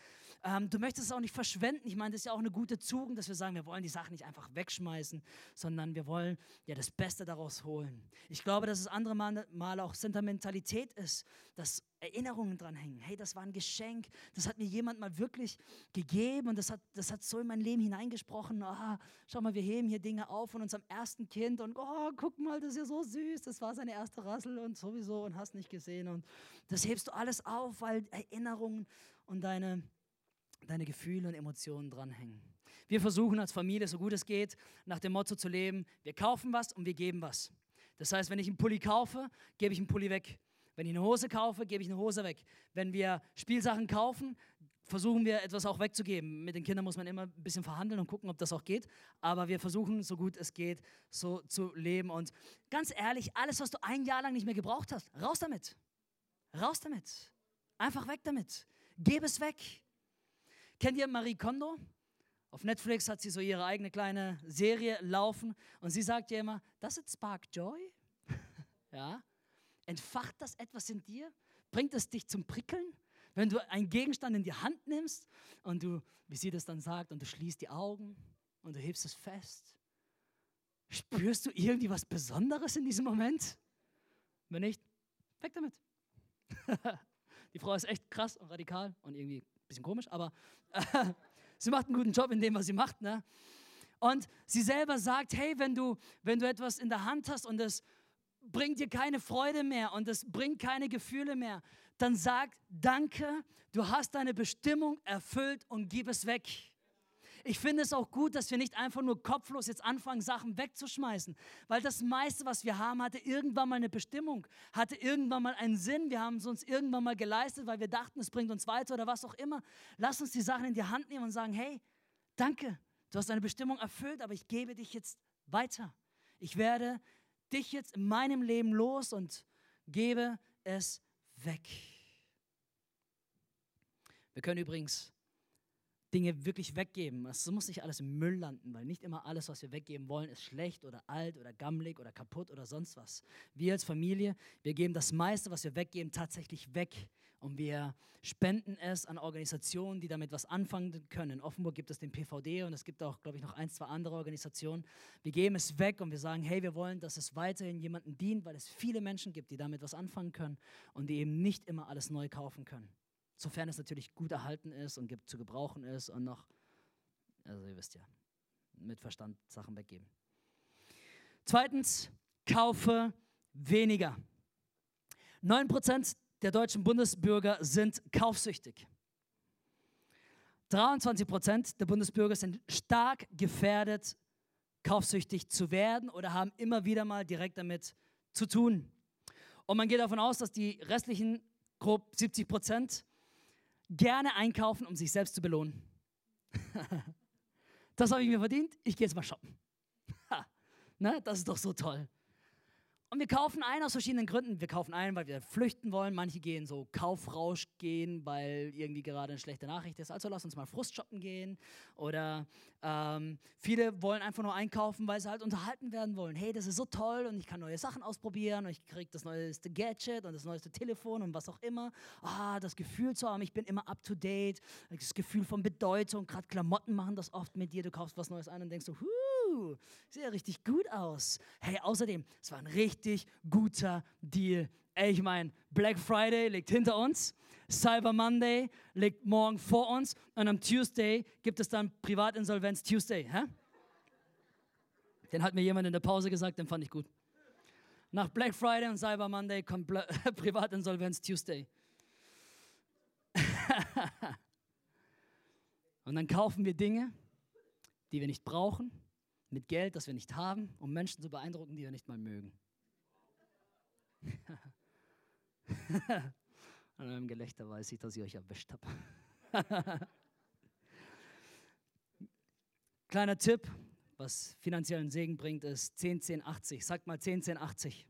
Ähm, du möchtest es auch nicht verschwenden. Ich meine, das ist ja auch eine gute Tugend, dass wir sagen, wir wollen die Sachen nicht einfach wegschmeißen, sondern wir wollen ja das Beste daraus holen. Ich glaube, dass es andere Mal, mal auch Sentimentalität ist, dass Erinnerungen dran hängen. Hey, das war ein Geschenk, das hat mir jemand mal wirklich gegeben und das hat, das hat so in mein Leben hineingesprochen. Oh, schau mal, wir heben hier Dinge auf von unserem ersten Kind und oh, guck mal, das ist ja so süß, das war seine erste Rassel und sowieso und hast nicht gesehen. Und das hebst du alles auf, weil Erinnerungen und deine deine Gefühle und Emotionen dranhängen. Wir versuchen als Familie, so gut es geht, nach dem Motto zu leben, wir kaufen was und wir geben was. Das heißt, wenn ich einen Pulli kaufe, gebe ich einen Pulli weg. Wenn ich eine Hose kaufe, gebe ich eine Hose weg. Wenn wir Spielsachen kaufen, versuchen wir etwas auch wegzugeben. Mit den Kindern muss man immer ein bisschen verhandeln und gucken, ob das auch geht. Aber wir versuchen, so gut es geht, so zu leben. Und ganz ehrlich, alles, was du ein Jahr lang nicht mehr gebraucht hast, raus damit. Raus damit. Einfach weg damit. Gebe es weg. Kennt ihr Marie Kondo? Auf Netflix hat sie so ihre eigene kleine Serie laufen und sie sagt ja immer, das ist Spark Joy. [LAUGHS] ja? Entfacht das etwas in dir? Bringt es dich zum Prickeln? Wenn du einen Gegenstand in die Hand nimmst und du, wie sie das dann sagt, und du schließt die Augen und du hebst es fest, spürst du irgendwie was Besonderes in diesem Moment? Wenn nicht, weg damit. [LAUGHS] die Frau ist echt krass und radikal und irgendwie bisschen komisch, aber [LAUGHS] sie macht einen guten Job in dem, was sie macht. Ne? Und sie selber sagt, hey, wenn du, wenn du etwas in der Hand hast und es bringt dir keine Freude mehr und es bringt keine Gefühle mehr, dann sag danke, du hast deine Bestimmung erfüllt und gib es weg. Ich finde es auch gut, dass wir nicht einfach nur kopflos jetzt anfangen, Sachen wegzuschmeißen, weil das meiste, was wir haben, hatte irgendwann mal eine Bestimmung, hatte irgendwann mal einen Sinn. Wir haben es uns irgendwann mal geleistet, weil wir dachten, es bringt uns weiter oder was auch immer. Lass uns die Sachen in die Hand nehmen und sagen, hey, danke, du hast deine Bestimmung erfüllt, aber ich gebe dich jetzt weiter. Ich werde dich jetzt in meinem Leben los und gebe es weg. Wir können übrigens Dinge wirklich weggeben. Es muss nicht alles im Müll landen, weil nicht immer alles, was wir weggeben wollen, ist schlecht oder alt oder gammelig oder kaputt oder sonst was. Wir als Familie, wir geben das meiste, was wir weggeben, tatsächlich weg. Und wir spenden es an Organisationen, die damit was anfangen können. In Offenburg gibt es den PVD und es gibt auch, glaube ich, noch ein, zwei andere Organisationen. Wir geben es weg und wir sagen, hey, wir wollen, dass es weiterhin jemandem dient, weil es viele Menschen gibt, die damit was anfangen können und die eben nicht immer alles neu kaufen können. Sofern es natürlich gut erhalten ist und zu gebrauchen ist und noch, also ihr wisst ja, mit Verstand Sachen weggeben. Zweitens, kaufe weniger. 9% der deutschen Bundesbürger sind kaufsüchtig. 23% der Bundesbürger sind stark gefährdet, kaufsüchtig zu werden oder haben immer wieder mal direkt damit zu tun. Und man geht davon aus, dass die restlichen grob 70 Prozent gerne einkaufen, um sich selbst zu belohnen. [LAUGHS] das habe ich mir verdient, ich gehe jetzt mal shoppen. [LAUGHS] ne? Das ist doch so toll. Und wir kaufen ein aus verschiedenen Gründen. Wir kaufen ein, weil wir flüchten wollen. Manche gehen so Kaufrausch gehen, weil irgendwie gerade eine schlechte Nachricht ist. Also lass uns mal Frust shoppen gehen. Oder ähm, viele wollen einfach nur einkaufen, weil sie halt unterhalten werden wollen. Hey, das ist so toll und ich kann neue Sachen ausprobieren und ich kriege das neueste Gadget und das neueste Telefon und was auch immer. Ah, das Gefühl zu haben, ich bin immer up to date. Das Gefühl von Bedeutung. Gerade Klamotten machen das oft mit dir. Du kaufst was Neues ein und denkst so, huh, sieht ja richtig gut aus. Hey, außerdem, es war ein richtig guter Deal. Ey, ich meine, Black Friday liegt hinter uns, Cyber Monday liegt morgen vor uns und am Tuesday gibt es dann Privatinsolvenz Tuesday. Hä? Den hat mir jemand in der Pause gesagt, den fand ich gut. Nach Black Friday und Cyber Monday kommt [LAUGHS] Privatinsolvenz Tuesday. [LAUGHS] und dann kaufen wir Dinge, die wir nicht brauchen, mit Geld, das wir nicht haben, um Menschen zu beeindrucken, die wir nicht mal mögen. [LAUGHS] An eurem Gelächter weiß ich, dass ich euch erwischt habe. [LAUGHS] Kleiner Tipp, was finanziellen Segen bringt, ist 10, 10, 80. Sagt mal 10, 10, 80.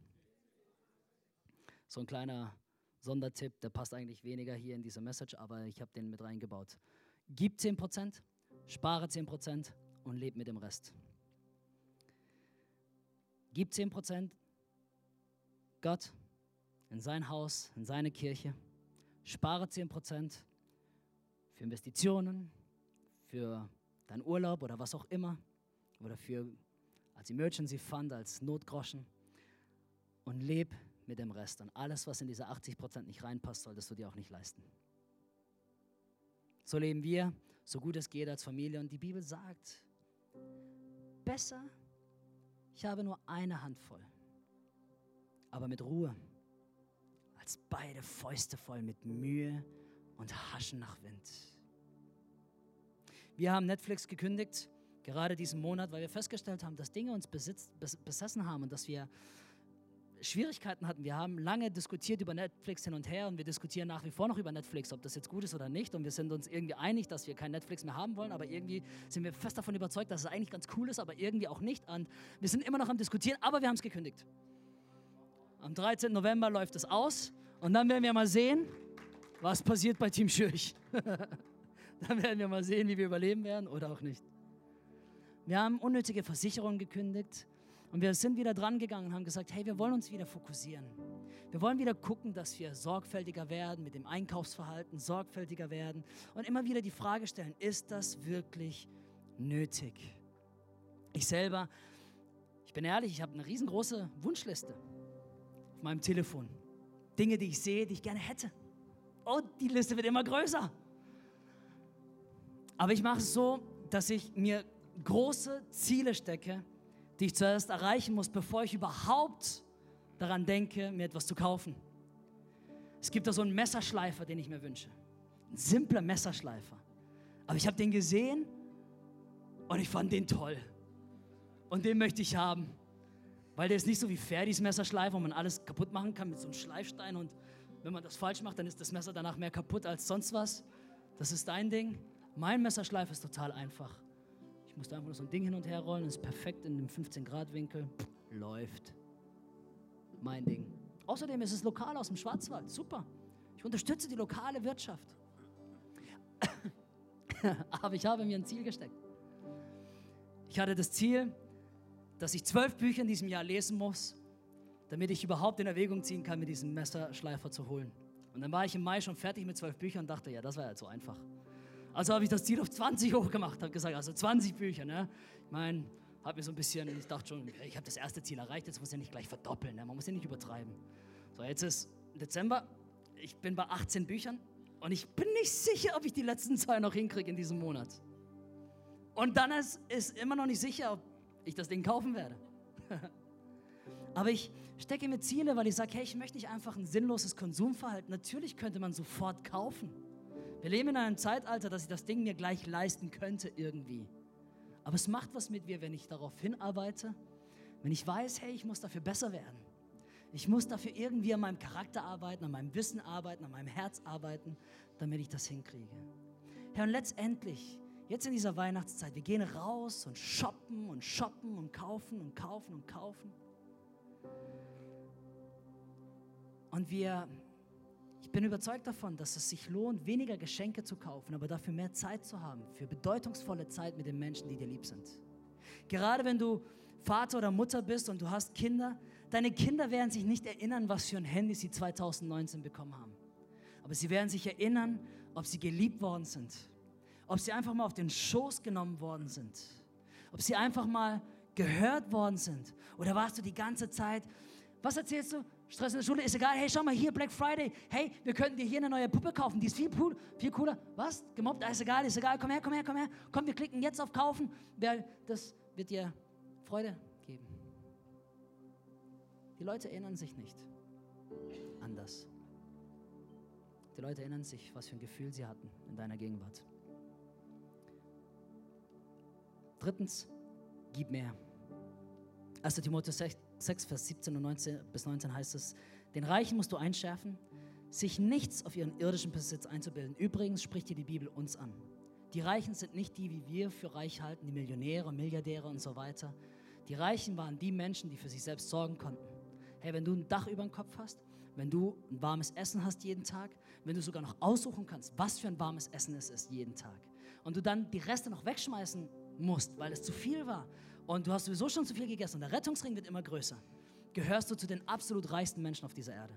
So ein kleiner Sondertipp, der passt eigentlich weniger hier in diese Message, aber ich habe den mit reingebaut. Gib 10%, spare 10% und lebe mit dem Rest. Gib 10% Gott in sein Haus, in seine Kirche. Spare 10% für Investitionen, für deinen Urlaub oder was auch immer. Oder für als Emergency Fund, als Notgroschen. Und leb mit dem Rest. Und alles, was in diese 80% nicht reinpasst, solltest du dir auch nicht leisten. So leben wir, so gut es geht als Familie. Und die Bibel sagt, besser, ich habe nur eine Handvoll, aber mit Ruhe, als beide Fäuste voll mit Mühe und Haschen nach Wind. Wir haben Netflix gekündigt, gerade diesen Monat, weil wir festgestellt haben, dass Dinge uns besitzt, besessen haben und dass wir Schwierigkeiten hatten. Wir haben lange diskutiert über Netflix hin und her und wir diskutieren nach wie vor noch über Netflix, ob das jetzt gut ist oder nicht. Und wir sind uns irgendwie einig, dass wir kein Netflix mehr haben wollen, aber irgendwie sind wir fest davon überzeugt, dass es eigentlich ganz cool ist, aber irgendwie auch nicht. Und wir sind immer noch am Diskutieren, aber wir haben es gekündigt. Am 13. November läuft es aus und dann werden wir mal sehen, was passiert bei Team Schürch. [LAUGHS] dann werden wir mal sehen, wie wir überleben werden oder auch nicht. Wir haben unnötige Versicherungen gekündigt. Und wir sind wieder dran gegangen und haben gesagt, hey, wir wollen uns wieder fokussieren. Wir wollen wieder gucken, dass wir sorgfältiger werden mit dem Einkaufsverhalten, sorgfältiger werden und immer wieder die Frage stellen, ist das wirklich nötig? Ich selber, ich bin ehrlich, ich habe eine riesengroße Wunschliste auf meinem Telefon. Dinge, die ich sehe, die ich gerne hätte. Und die Liste wird immer größer. Aber ich mache es so, dass ich mir große Ziele stecke, die ich zuerst erreichen muss, bevor ich überhaupt daran denke, mir etwas zu kaufen. Es gibt da so einen Messerschleifer, den ich mir wünsche. Ein simpler Messerschleifer. Aber ich habe den gesehen und ich fand den toll. Und den möchte ich haben. Weil der ist nicht so wie Ferdis Messerschleifer, wo man alles kaputt machen kann mit so einem Schleifstein. Und wenn man das falsch macht, dann ist das Messer danach mehr kaputt als sonst was. Das ist dein Ding. Mein Messerschleifer ist total einfach musste einfach nur so ein Ding hin und her rollen, ist perfekt in dem 15-Grad-Winkel. Läuft. Mein Ding. Außerdem ist es lokal aus dem Schwarzwald. Super. Ich unterstütze die lokale Wirtschaft. [COUGHS] Aber ich habe mir ein Ziel gesteckt. Ich hatte das Ziel, dass ich zwölf Bücher in diesem Jahr lesen muss, damit ich überhaupt in Erwägung ziehen kann, mir diesen Messerschleifer zu holen. Und dann war ich im Mai schon fertig mit zwölf Büchern und dachte, ja, das war ja so einfach. Also habe ich das Ziel auf 20 hochgemacht, habe gesagt, also 20 Bücher. Ne? Ich meine, habe mir so ein bisschen, ich dachte schon, ich habe das erste Ziel erreicht, jetzt muss ich ja nicht gleich verdoppeln, ne? man muss ja nicht übertreiben. So, jetzt ist Dezember, ich bin bei 18 Büchern und ich bin nicht sicher, ob ich die letzten zwei noch hinkriege in diesem Monat. Und dann ist, ist immer noch nicht sicher, ob ich das Ding kaufen werde. [LAUGHS] Aber ich stecke mir Ziele, weil ich sage, hey, ich möchte nicht einfach ein sinnloses Konsumverhalten. Natürlich könnte man sofort kaufen. Wir leben in einem Zeitalter, dass ich das Ding mir gleich leisten könnte irgendwie. Aber es macht was mit mir, wenn ich darauf hinarbeite, wenn ich weiß, hey, ich muss dafür besser werden. Ich muss dafür irgendwie an meinem Charakter arbeiten, an meinem Wissen arbeiten, an meinem Herz arbeiten, damit ich das hinkriege. Herr, und letztendlich, jetzt in dieser Weihnachtszeit, wir gehen raus und shoppen und shoppen und kaufen und kaufen und kaufen. Und wir ich bin überzeugt davon, dass es sich lohnt, weniger Geschenke zu kaufen, aber dafür mehr Zeit zu haben, für bedeutungsvolle Zeit mit den Menschen, die dir lieb sind. Gerade wenn du Vater oder Mutter bist und du hast Kinder, deine Kinder werden sich nicht erinnern, was für ein Handy sie 2019 bekommen haben. Aber sie werden sich erinnern, ob sie geliebt worden sind, ob sie einfach mal auf den Schoß genommen worden sind, ob sie einfach mal gehört worden sind. Oder warst du die ganze Zeit, was erzählst du? Stress in der Schule ist egal. Hey, schau mal hier, Black Friday. Hey, wir könnten dir hier eine neue Puppe kaufen. Die ist viel, viel cooler. Was? Gemobbt? Ist egal, ist egal. Komm her, komm her, komm her. Komm, wir klicken jetzt auf Kaufen. Das wird dir Freude geben. Die Leute erinnern sich nicht an das. Die Leute erinnern sich, was für ein Gefühl sie hatten in deiner Gegenwart. Drittens, gib mehr. 1. Timotheus 6, 6, Vers 17 und 19 bis 19 heißt es, den Reichen musst du einschärfen, sich nichts auf ihren irdischen Besitz einzubilden. Übrigens spricht hier die Bibel uns an. Die Reichen sind nicht die, wie wir für reich halten, die Millionäre, Milliardäre und so weiter. Die Reichen waren die Menschen, die für sich selbst sorgen konnten. Hey, wenn du ein Dach über dem Kopf hast, wenn du ein warmes Essen hast jeden Tag, wenn du sogar noch aussuchen kannst, was für ein warmes Essen es ist jeden Tag, und du dann die Reste noch wegschmeißen musst, weil es zu viel war, und du hast sowieso schon zu viel gegessen der Rettungsring wird immer größer, gehörst du zu den absolut reichsten Menschen auf dieser Erde.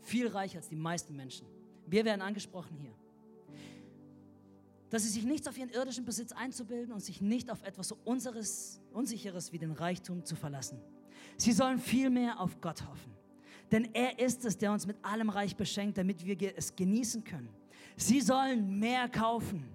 Viel reicher als die meisten Menschen. Wir werden angesprochen hier. Dass sie sich nichts auf ihren irdischen Besitz einzubilden und sich nicht auf etwas so Unseres, Unsicheres wie den Reichtum zu verlassen. Sie sollen vielmehr auf Gott hoffen. Denn er ist es, der uns mit allem Reich beschenkt, damit wir es genießen können. Sie sollen mehr kaufen,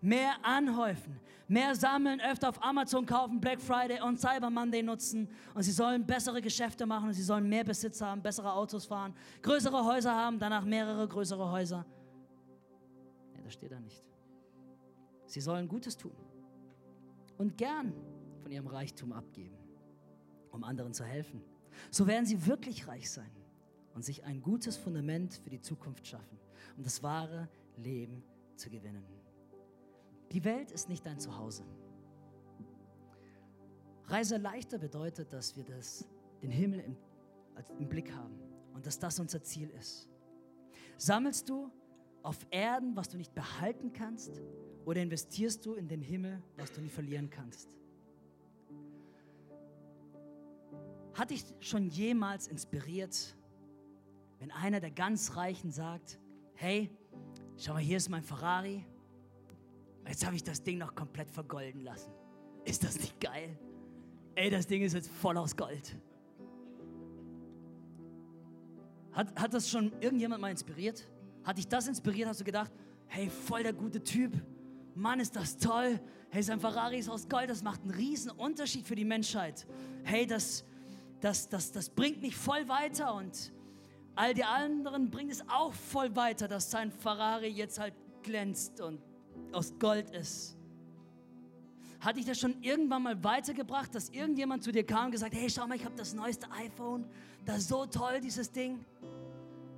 mehr anhäufen, mehr sammeln, öfter auf Amazon kaufen, Black Friday und Cyber Monday nutzen. Und sie sollen bessere Geschäfte machen und sie sollen mehr Besitz haben, bessere Autos fahren, größere Häuser haben, danach mehrere größere Häuser. Nee, das steht da nicht. Sie sollen Gutes tun und gern von ihrem Reichtum abgeben, um anderen zu helfen. So werden sie wirklich reich sein und sich ein gutes Fundament für die Zukunft schaffen, um das wahre Leben zu gewinnen. Die Welt ist nicht dein Zuhause. Reise leichter bedeutet, dass wir das, den Himmel im, im Blick haben und dass das unser Ziel ist. Sammelst du auf Erden, was du nicht behalten kannst, oder investierst du in den Himmel, was du nie verlieren kannst? Hat dich schon jemals inspiriert, wenn einer der ganz Reichen sagt, hey, schau mal, hier ist mein Ferrari, jetzt habe ich das Ding noch komplett vergolden lassen. Ist das nicht geil? Ey, das Ding ist jetzt voll aus Gold. Hat, hat das schon irgendjemand mal inspiriert? Hat dich das inspiriert? Hast du gedacht, hey, voll der gute Typ. Mann, ist das toll. Hey, sein Ferrari ist aus Gold. Das macht einen riesen Unterschied für die Menschheit. Hey, das, das, das, das bringt mich voll weiter und all die anderen bringen es auch voll weiter, dass sein Ferrari jetzt halt glänzt und aus Gold ist. Hat dich das schon irgendwann mal weitergebracht, dass irgendjemand zu dir kam und gesagt, hey, schau mal, ich habe das neueste iPhone, das ist so toll, dieses Ding.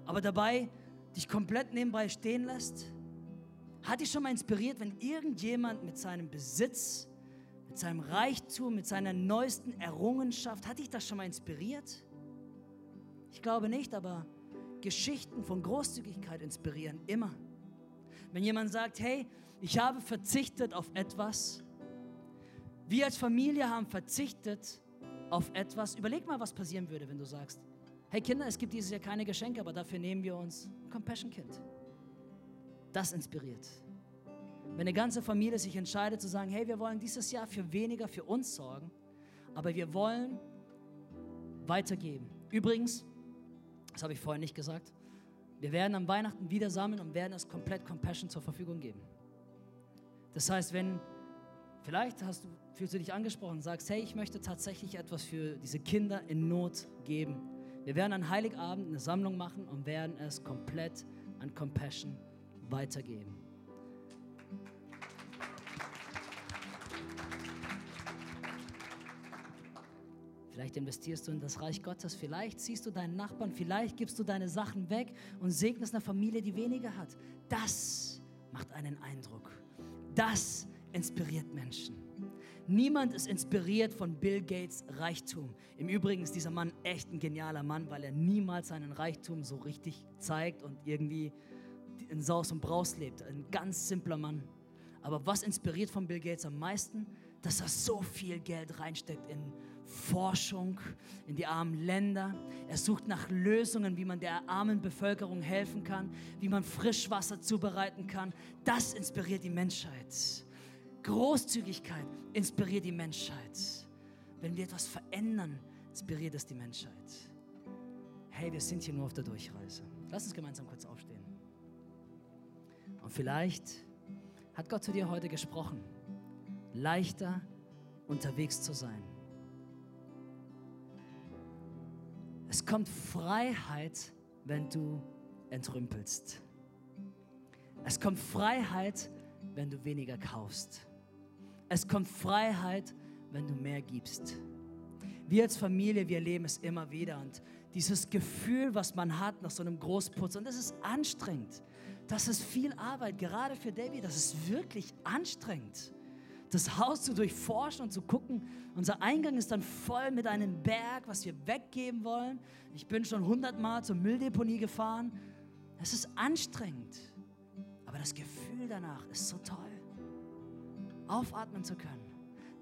Aber dabei dich komplett nebenbei stehen lässt? Hat dich schon mal inspiriert, wenn irgendjemand mit seinem Besitz mit seinem Reichtum, mit seiner neuesten Errungenschaft. Hat dich das schon mal inspiriert? Ich glaube nicht, aber Geschichten von Großzügigkeit inspirieren immer. Wenn jemand sagt, hey, ich habe verzichtet auf etwas, wir als Familie haben verzichtet auf etwas, überleg mal, was passieren würde, wenn du sagst, hey Kinder, es gibt dieses Jahr keine Geschenke, aber dafür nehmen wir uns ein Compassion Kind. Das inspiriert. Wenn eine ganze Familie sich entscheidet zu sagen, hey, wir wollen dieses Jahr für weniger für uns sorgen, aber wir wollen weitergeben. Übrigens, das habe ich vorher nicht gesagt, wir werden am Weihnachten wieder sammeln und werden es komplett Compassion zur Verfügung geben. Das heißt, wenn vielleicht hast du, fühlst du dich angesprochen sagst, hey, ich möchte tatsächlich etwas für diese Kinder in Not geben. Wir werden an Heiligabend eine Sammlung machen und werden es komplett an Compassion weitergeben. Vielleicht investierst du in das Reich Gottes, vielleicht siehst du deinen Nachbarn, vielleicht gibst du deine Sachen weg und segnest eine Familie, die weniger hat. Das macht einen Eindruck. Das inspiriert Menschen. Niemand ist inspiriert von Bill Gates Reichtum. Im Übrigen ist dieser Mann echt ein genialer Mann, weil er niemals seinen Reichtum so richtig zeigt und irgendwie in Saus und Braus lebt. Ein ganz simpler Mann. Aber was inspiriert von Bill Gates am meisten? Dass er so viel Geld reinsteckt in Forschung in die armen Länder. Er sucht nach Lösungen, wie man der armen Bevölkerung helfen kann, wie man Frischwasser zubereiten kann. Das inspiriert die Menschheit. Großzügigkeit inspiriert die Menschheit. Wenn wir etwas verändern, inspiriert es die Menschheit. Hey, wir sind hier nur auf der Durchreise. Lass uns gemeinsam kurz aufstehen. Und vielleicht hat Gott zu dir heute gesprochen, leichter unterwegs zu sein Es kommt Freiheit, wenn du entrümpelst. Es kommt Freiheit, wenn du weniger kaufst. Es kommt Freiheit, wenn du mehr gibst. Wir als Familie, wir erleben es immer wieder und dieses Gefühl, was man hat nach so einem Großputz, und das ist anstrengend. Das ist viel Arbeit, gerade für David, das ist wirklich anstrengend das Haus zu durchforschen und zu gucken. Unser Eingang ist dann voll mit einem Berg, was wir weggeben wollen. Ich bin schon hundertmal zur Mülldeponie gefahren. Es ist anstrengend, aber das Gefühl danach ist so toll. Aufatmen zu können,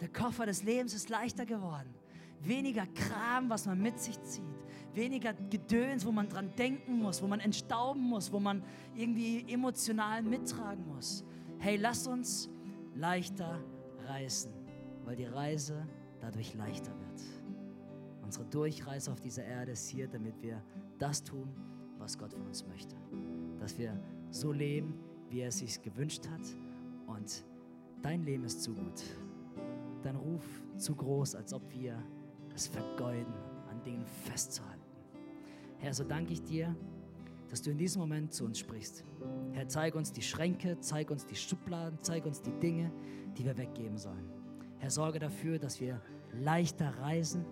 Der Koffer des Lebens ist leichter geworden. Weniger Kram, was man mit sich zieht. Weniger Gedöns, wo man dran denken muss, wo man entstauben muss, wo man irgendwie emotional mittragen muss. Hey, lass uns leichter reisen, weil die Reise dadurch leichter wird. Unsere Durchreise auf dieser Erde ist hier, damit wir das tun, was Gott von uns möchte. Dass wir so leben, wie er es sich gewünscht hat. Und dein Leben ist zu gut. Dein Ruf zu groß, als ob wir es vergeuden, an Dingen festzuhalten. Herr, so danke ich dir, dass du in diesem Moment zu uns sprichst. Herr, zeig uns die Schränke, zeig uns die Schubladen, zeig uns die Dinge, die wir weggeben sollen. Herr, sorge dafür, dass wir leichter reisen,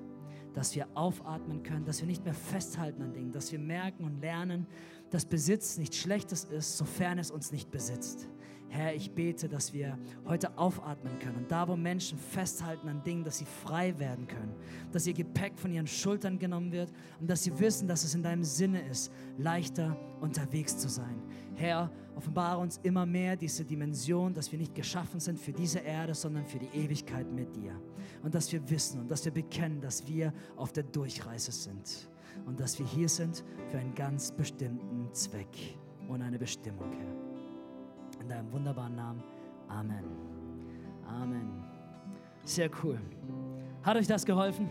dass wir aufatmen können, dass wir nicht mehr festhalten an Dingen, dass wir merken und lernen, dass Besitz nichts Schlechtes ist, sofern es uns nicht besitzt. Herr, ich bete, dass wir heute aufatmen können und da, wo Menschen festhalten an Dingen, dass sie frei werden können, dass ihr Gepäck von ihren Schultern genommen wird und dass sie wissen, dass es in deinem Sinne ist, leichter unterwegs zu sein. Herr, offenbare uns immer mehr diese Dimension, dass wir nicht geschaffen sind für diese Erde, sondern für die Ewigkeit mit dir. Und dass wir wissen und dass wir bekennen, dass wir auf der Durchreise sind und dass wir hier sind für einen ganz bestimmten Zweck und eine Bestimmung, Herr. In deinem wunderbaren Namen. Amen. Amen. Sehr cool. Hat euch das geholfen?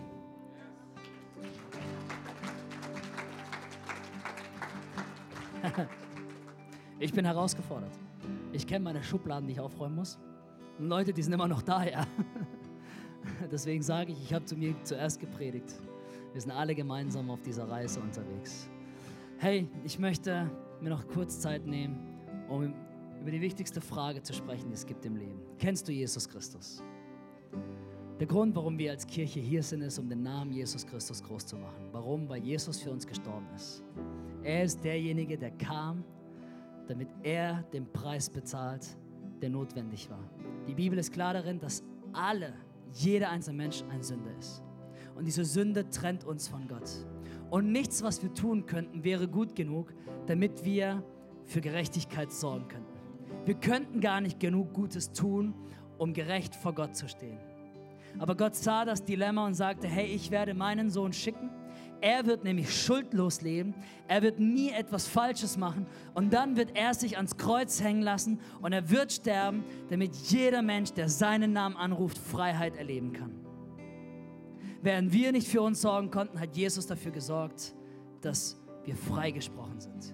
[LAUGHS] Ich bin herausgefordert. Ich kenne meine Schubladen, die ich aufräumen muss. Und Leute, die sind immer noch da, ja. [LAUGHS] Deswegen sage ich, ich habe zu mir zuerst gepredigt. Wir sind alle gemeinsam auf dieser Reise unterwegs. Hey, ich möchte mir noch kurz Zeit nehmen, um über die wichtigste Frage zu sprechen, die es gibt im Leben. Kennst du Jesus Christus? Der Grund, warum wir als Kirche hier sind, ist, um den Namen Jesus Christus groß zu machen. Warum? Weil Jesus für uns gestorben ist. Er ist derjenige, der kam, damit er den Preis bezahlt, der notwendig war. Die Bibel ist klar darin, dass alle, jeder einzelne Mensch ein Sünder ist. Und diese Sünde trennt uns von Gott. Und nichts, was wir tun könnten, wäre gut genug, damit wir für Gerechtigkeit sorgen könnten. Wir könnten gar nicht genug Gutes tun, um gerecht vor Gott zu stehen. Aber Gott sah das Dilemma und sagte, hey, ich werde meinen Sohn schicken. Er wird nämlich schuldlos leben. Er wird nie etwas Falsches machen. Und dann wird er sich ans Kreuz hängen lassen und er wird sterben, damit jeder Mensch, der seinen Namen anruft, Freiheit erleben kann. Während wir nicht für uns sorgen konnten, hat Jesus dafür gesorgt, dass wir freigesprochen sind.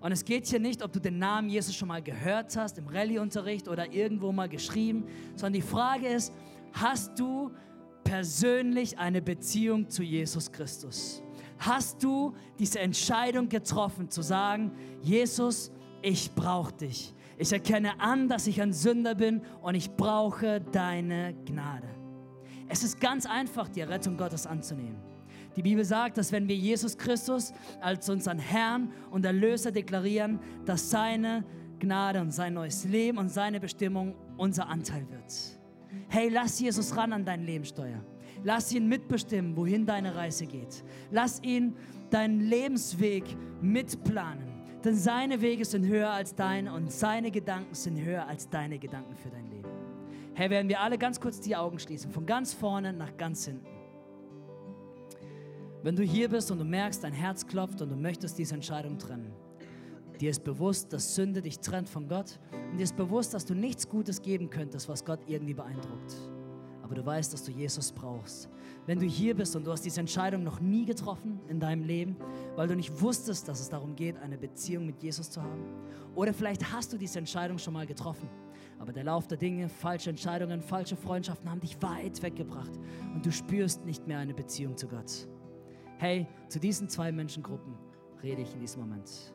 Und es geht hier nicht, ob du den Namen Jesus schon mal gehört hast, im Rallye-Unterricht oder irgendwo mal geschrieben, sondern die Frage ist, hast du persönlich eine Beziehung zu Jesus Christus? Hast du diese Entscheidung getroffen, zu sagen, Jesus, ich brauche dich. Ich erkenne an, dass ich ein Sünder bin und ich brauche deine Gnade. Es ist ganz einfach, die Rettung Gottes anzunehmen. Die Bibel sagt, dass wenn wir Jesus Christus als unseren Herrn und Erlöser deklarieren, dass seine Gnade und sein neues Leben und seine Bestimmung unser Anteil wird. Hey, lass Jesus ran an dein Lebenssteuer. Lass ihn mitbestimmen, wohin deine Reise geht. Lass ihn deinen Lebensweg mitplanen. Denn seine Wege sind höher als deine und seine Gedanken sind höher als deine Gedanken für dein Leben. Hey, werden wir alle ganz kurz die Augen schließen, von ganz vorne nach ganz hinten. Wenn du hier bist und du merkst, dein Herz klopft und du möchtest diese Entscheidung trennen, dir ist bewusst, dass Sünde dich trennt von Gott und dir ist bewusst, dass du nichts Gutes geben könntest, was Gott irgendwie beeindruckt. Aber du weißt, dass du Jesus brauchst. Wenn du hier bist und du hast diese Entscheidung noch nie getroffen in deinem Leben, weil du nicht wusstest, dass es darum geht, eine Beziehung mit Jesus zu haben, oder vielleicht hast du diese Entscheidung schon mal getroffen aber der Lauf der Dinge, falsche Entscheidungen, falsche Freundschaften haben dich weit weggebracht und du spürst nicht mehr eine Beziehung zu Gott. Hey, zu diesen zwei Menschengruppen rede ich in diesem Moment.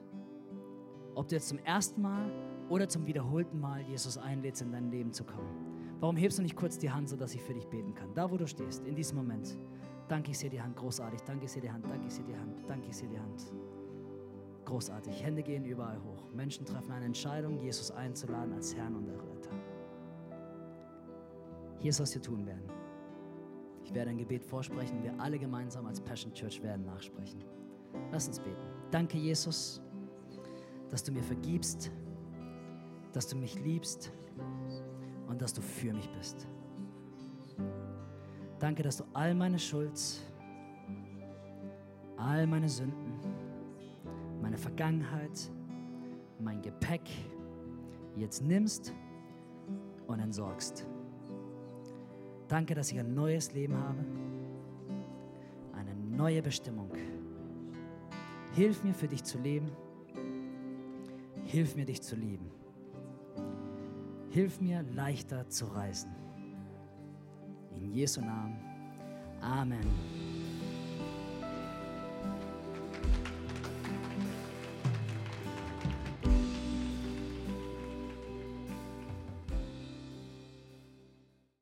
Ob du jetzt zum ersten Mal oder zum wiederholten Mal Jesus einlädst, in dein Leben zu kommen. Warum hebst du nicht kurz die Hand, sodass ich für dich beten kann? Da, wo du stehst, in diesem Moment. Danke ich dir die Hand, großartig. Danke ich dir die Hand, danke ich dir die Hand, danke ich dir die Hand. Großartig. Hände gehen überall hoch. Menschen treffen eine Entscheidung, Jesus einzuladen als Herrn und Erretter. Hier ist, was wir tun werden. Ich werde ein Gebet vorsprechen. Wir alle gemeinsam als Passion Church werden nachsprechen. Lass uns beten. Danke, Jesus, dass du mir vergibst, dass du mich liebst und dass du für mich bist. Danke, dass du all meine Schuld, all meine Sünden, meine Vergangenheit, mein Gepäck jetzt nimmst und entsorgst. Danke, dass ich ein neues Leben habe, eine neue Bestimmung. Hilf mir für dich zu leben. Hilf mir dich zu lieben. Hilf mir leichter zu reisen. In Jesu Namen. Amen.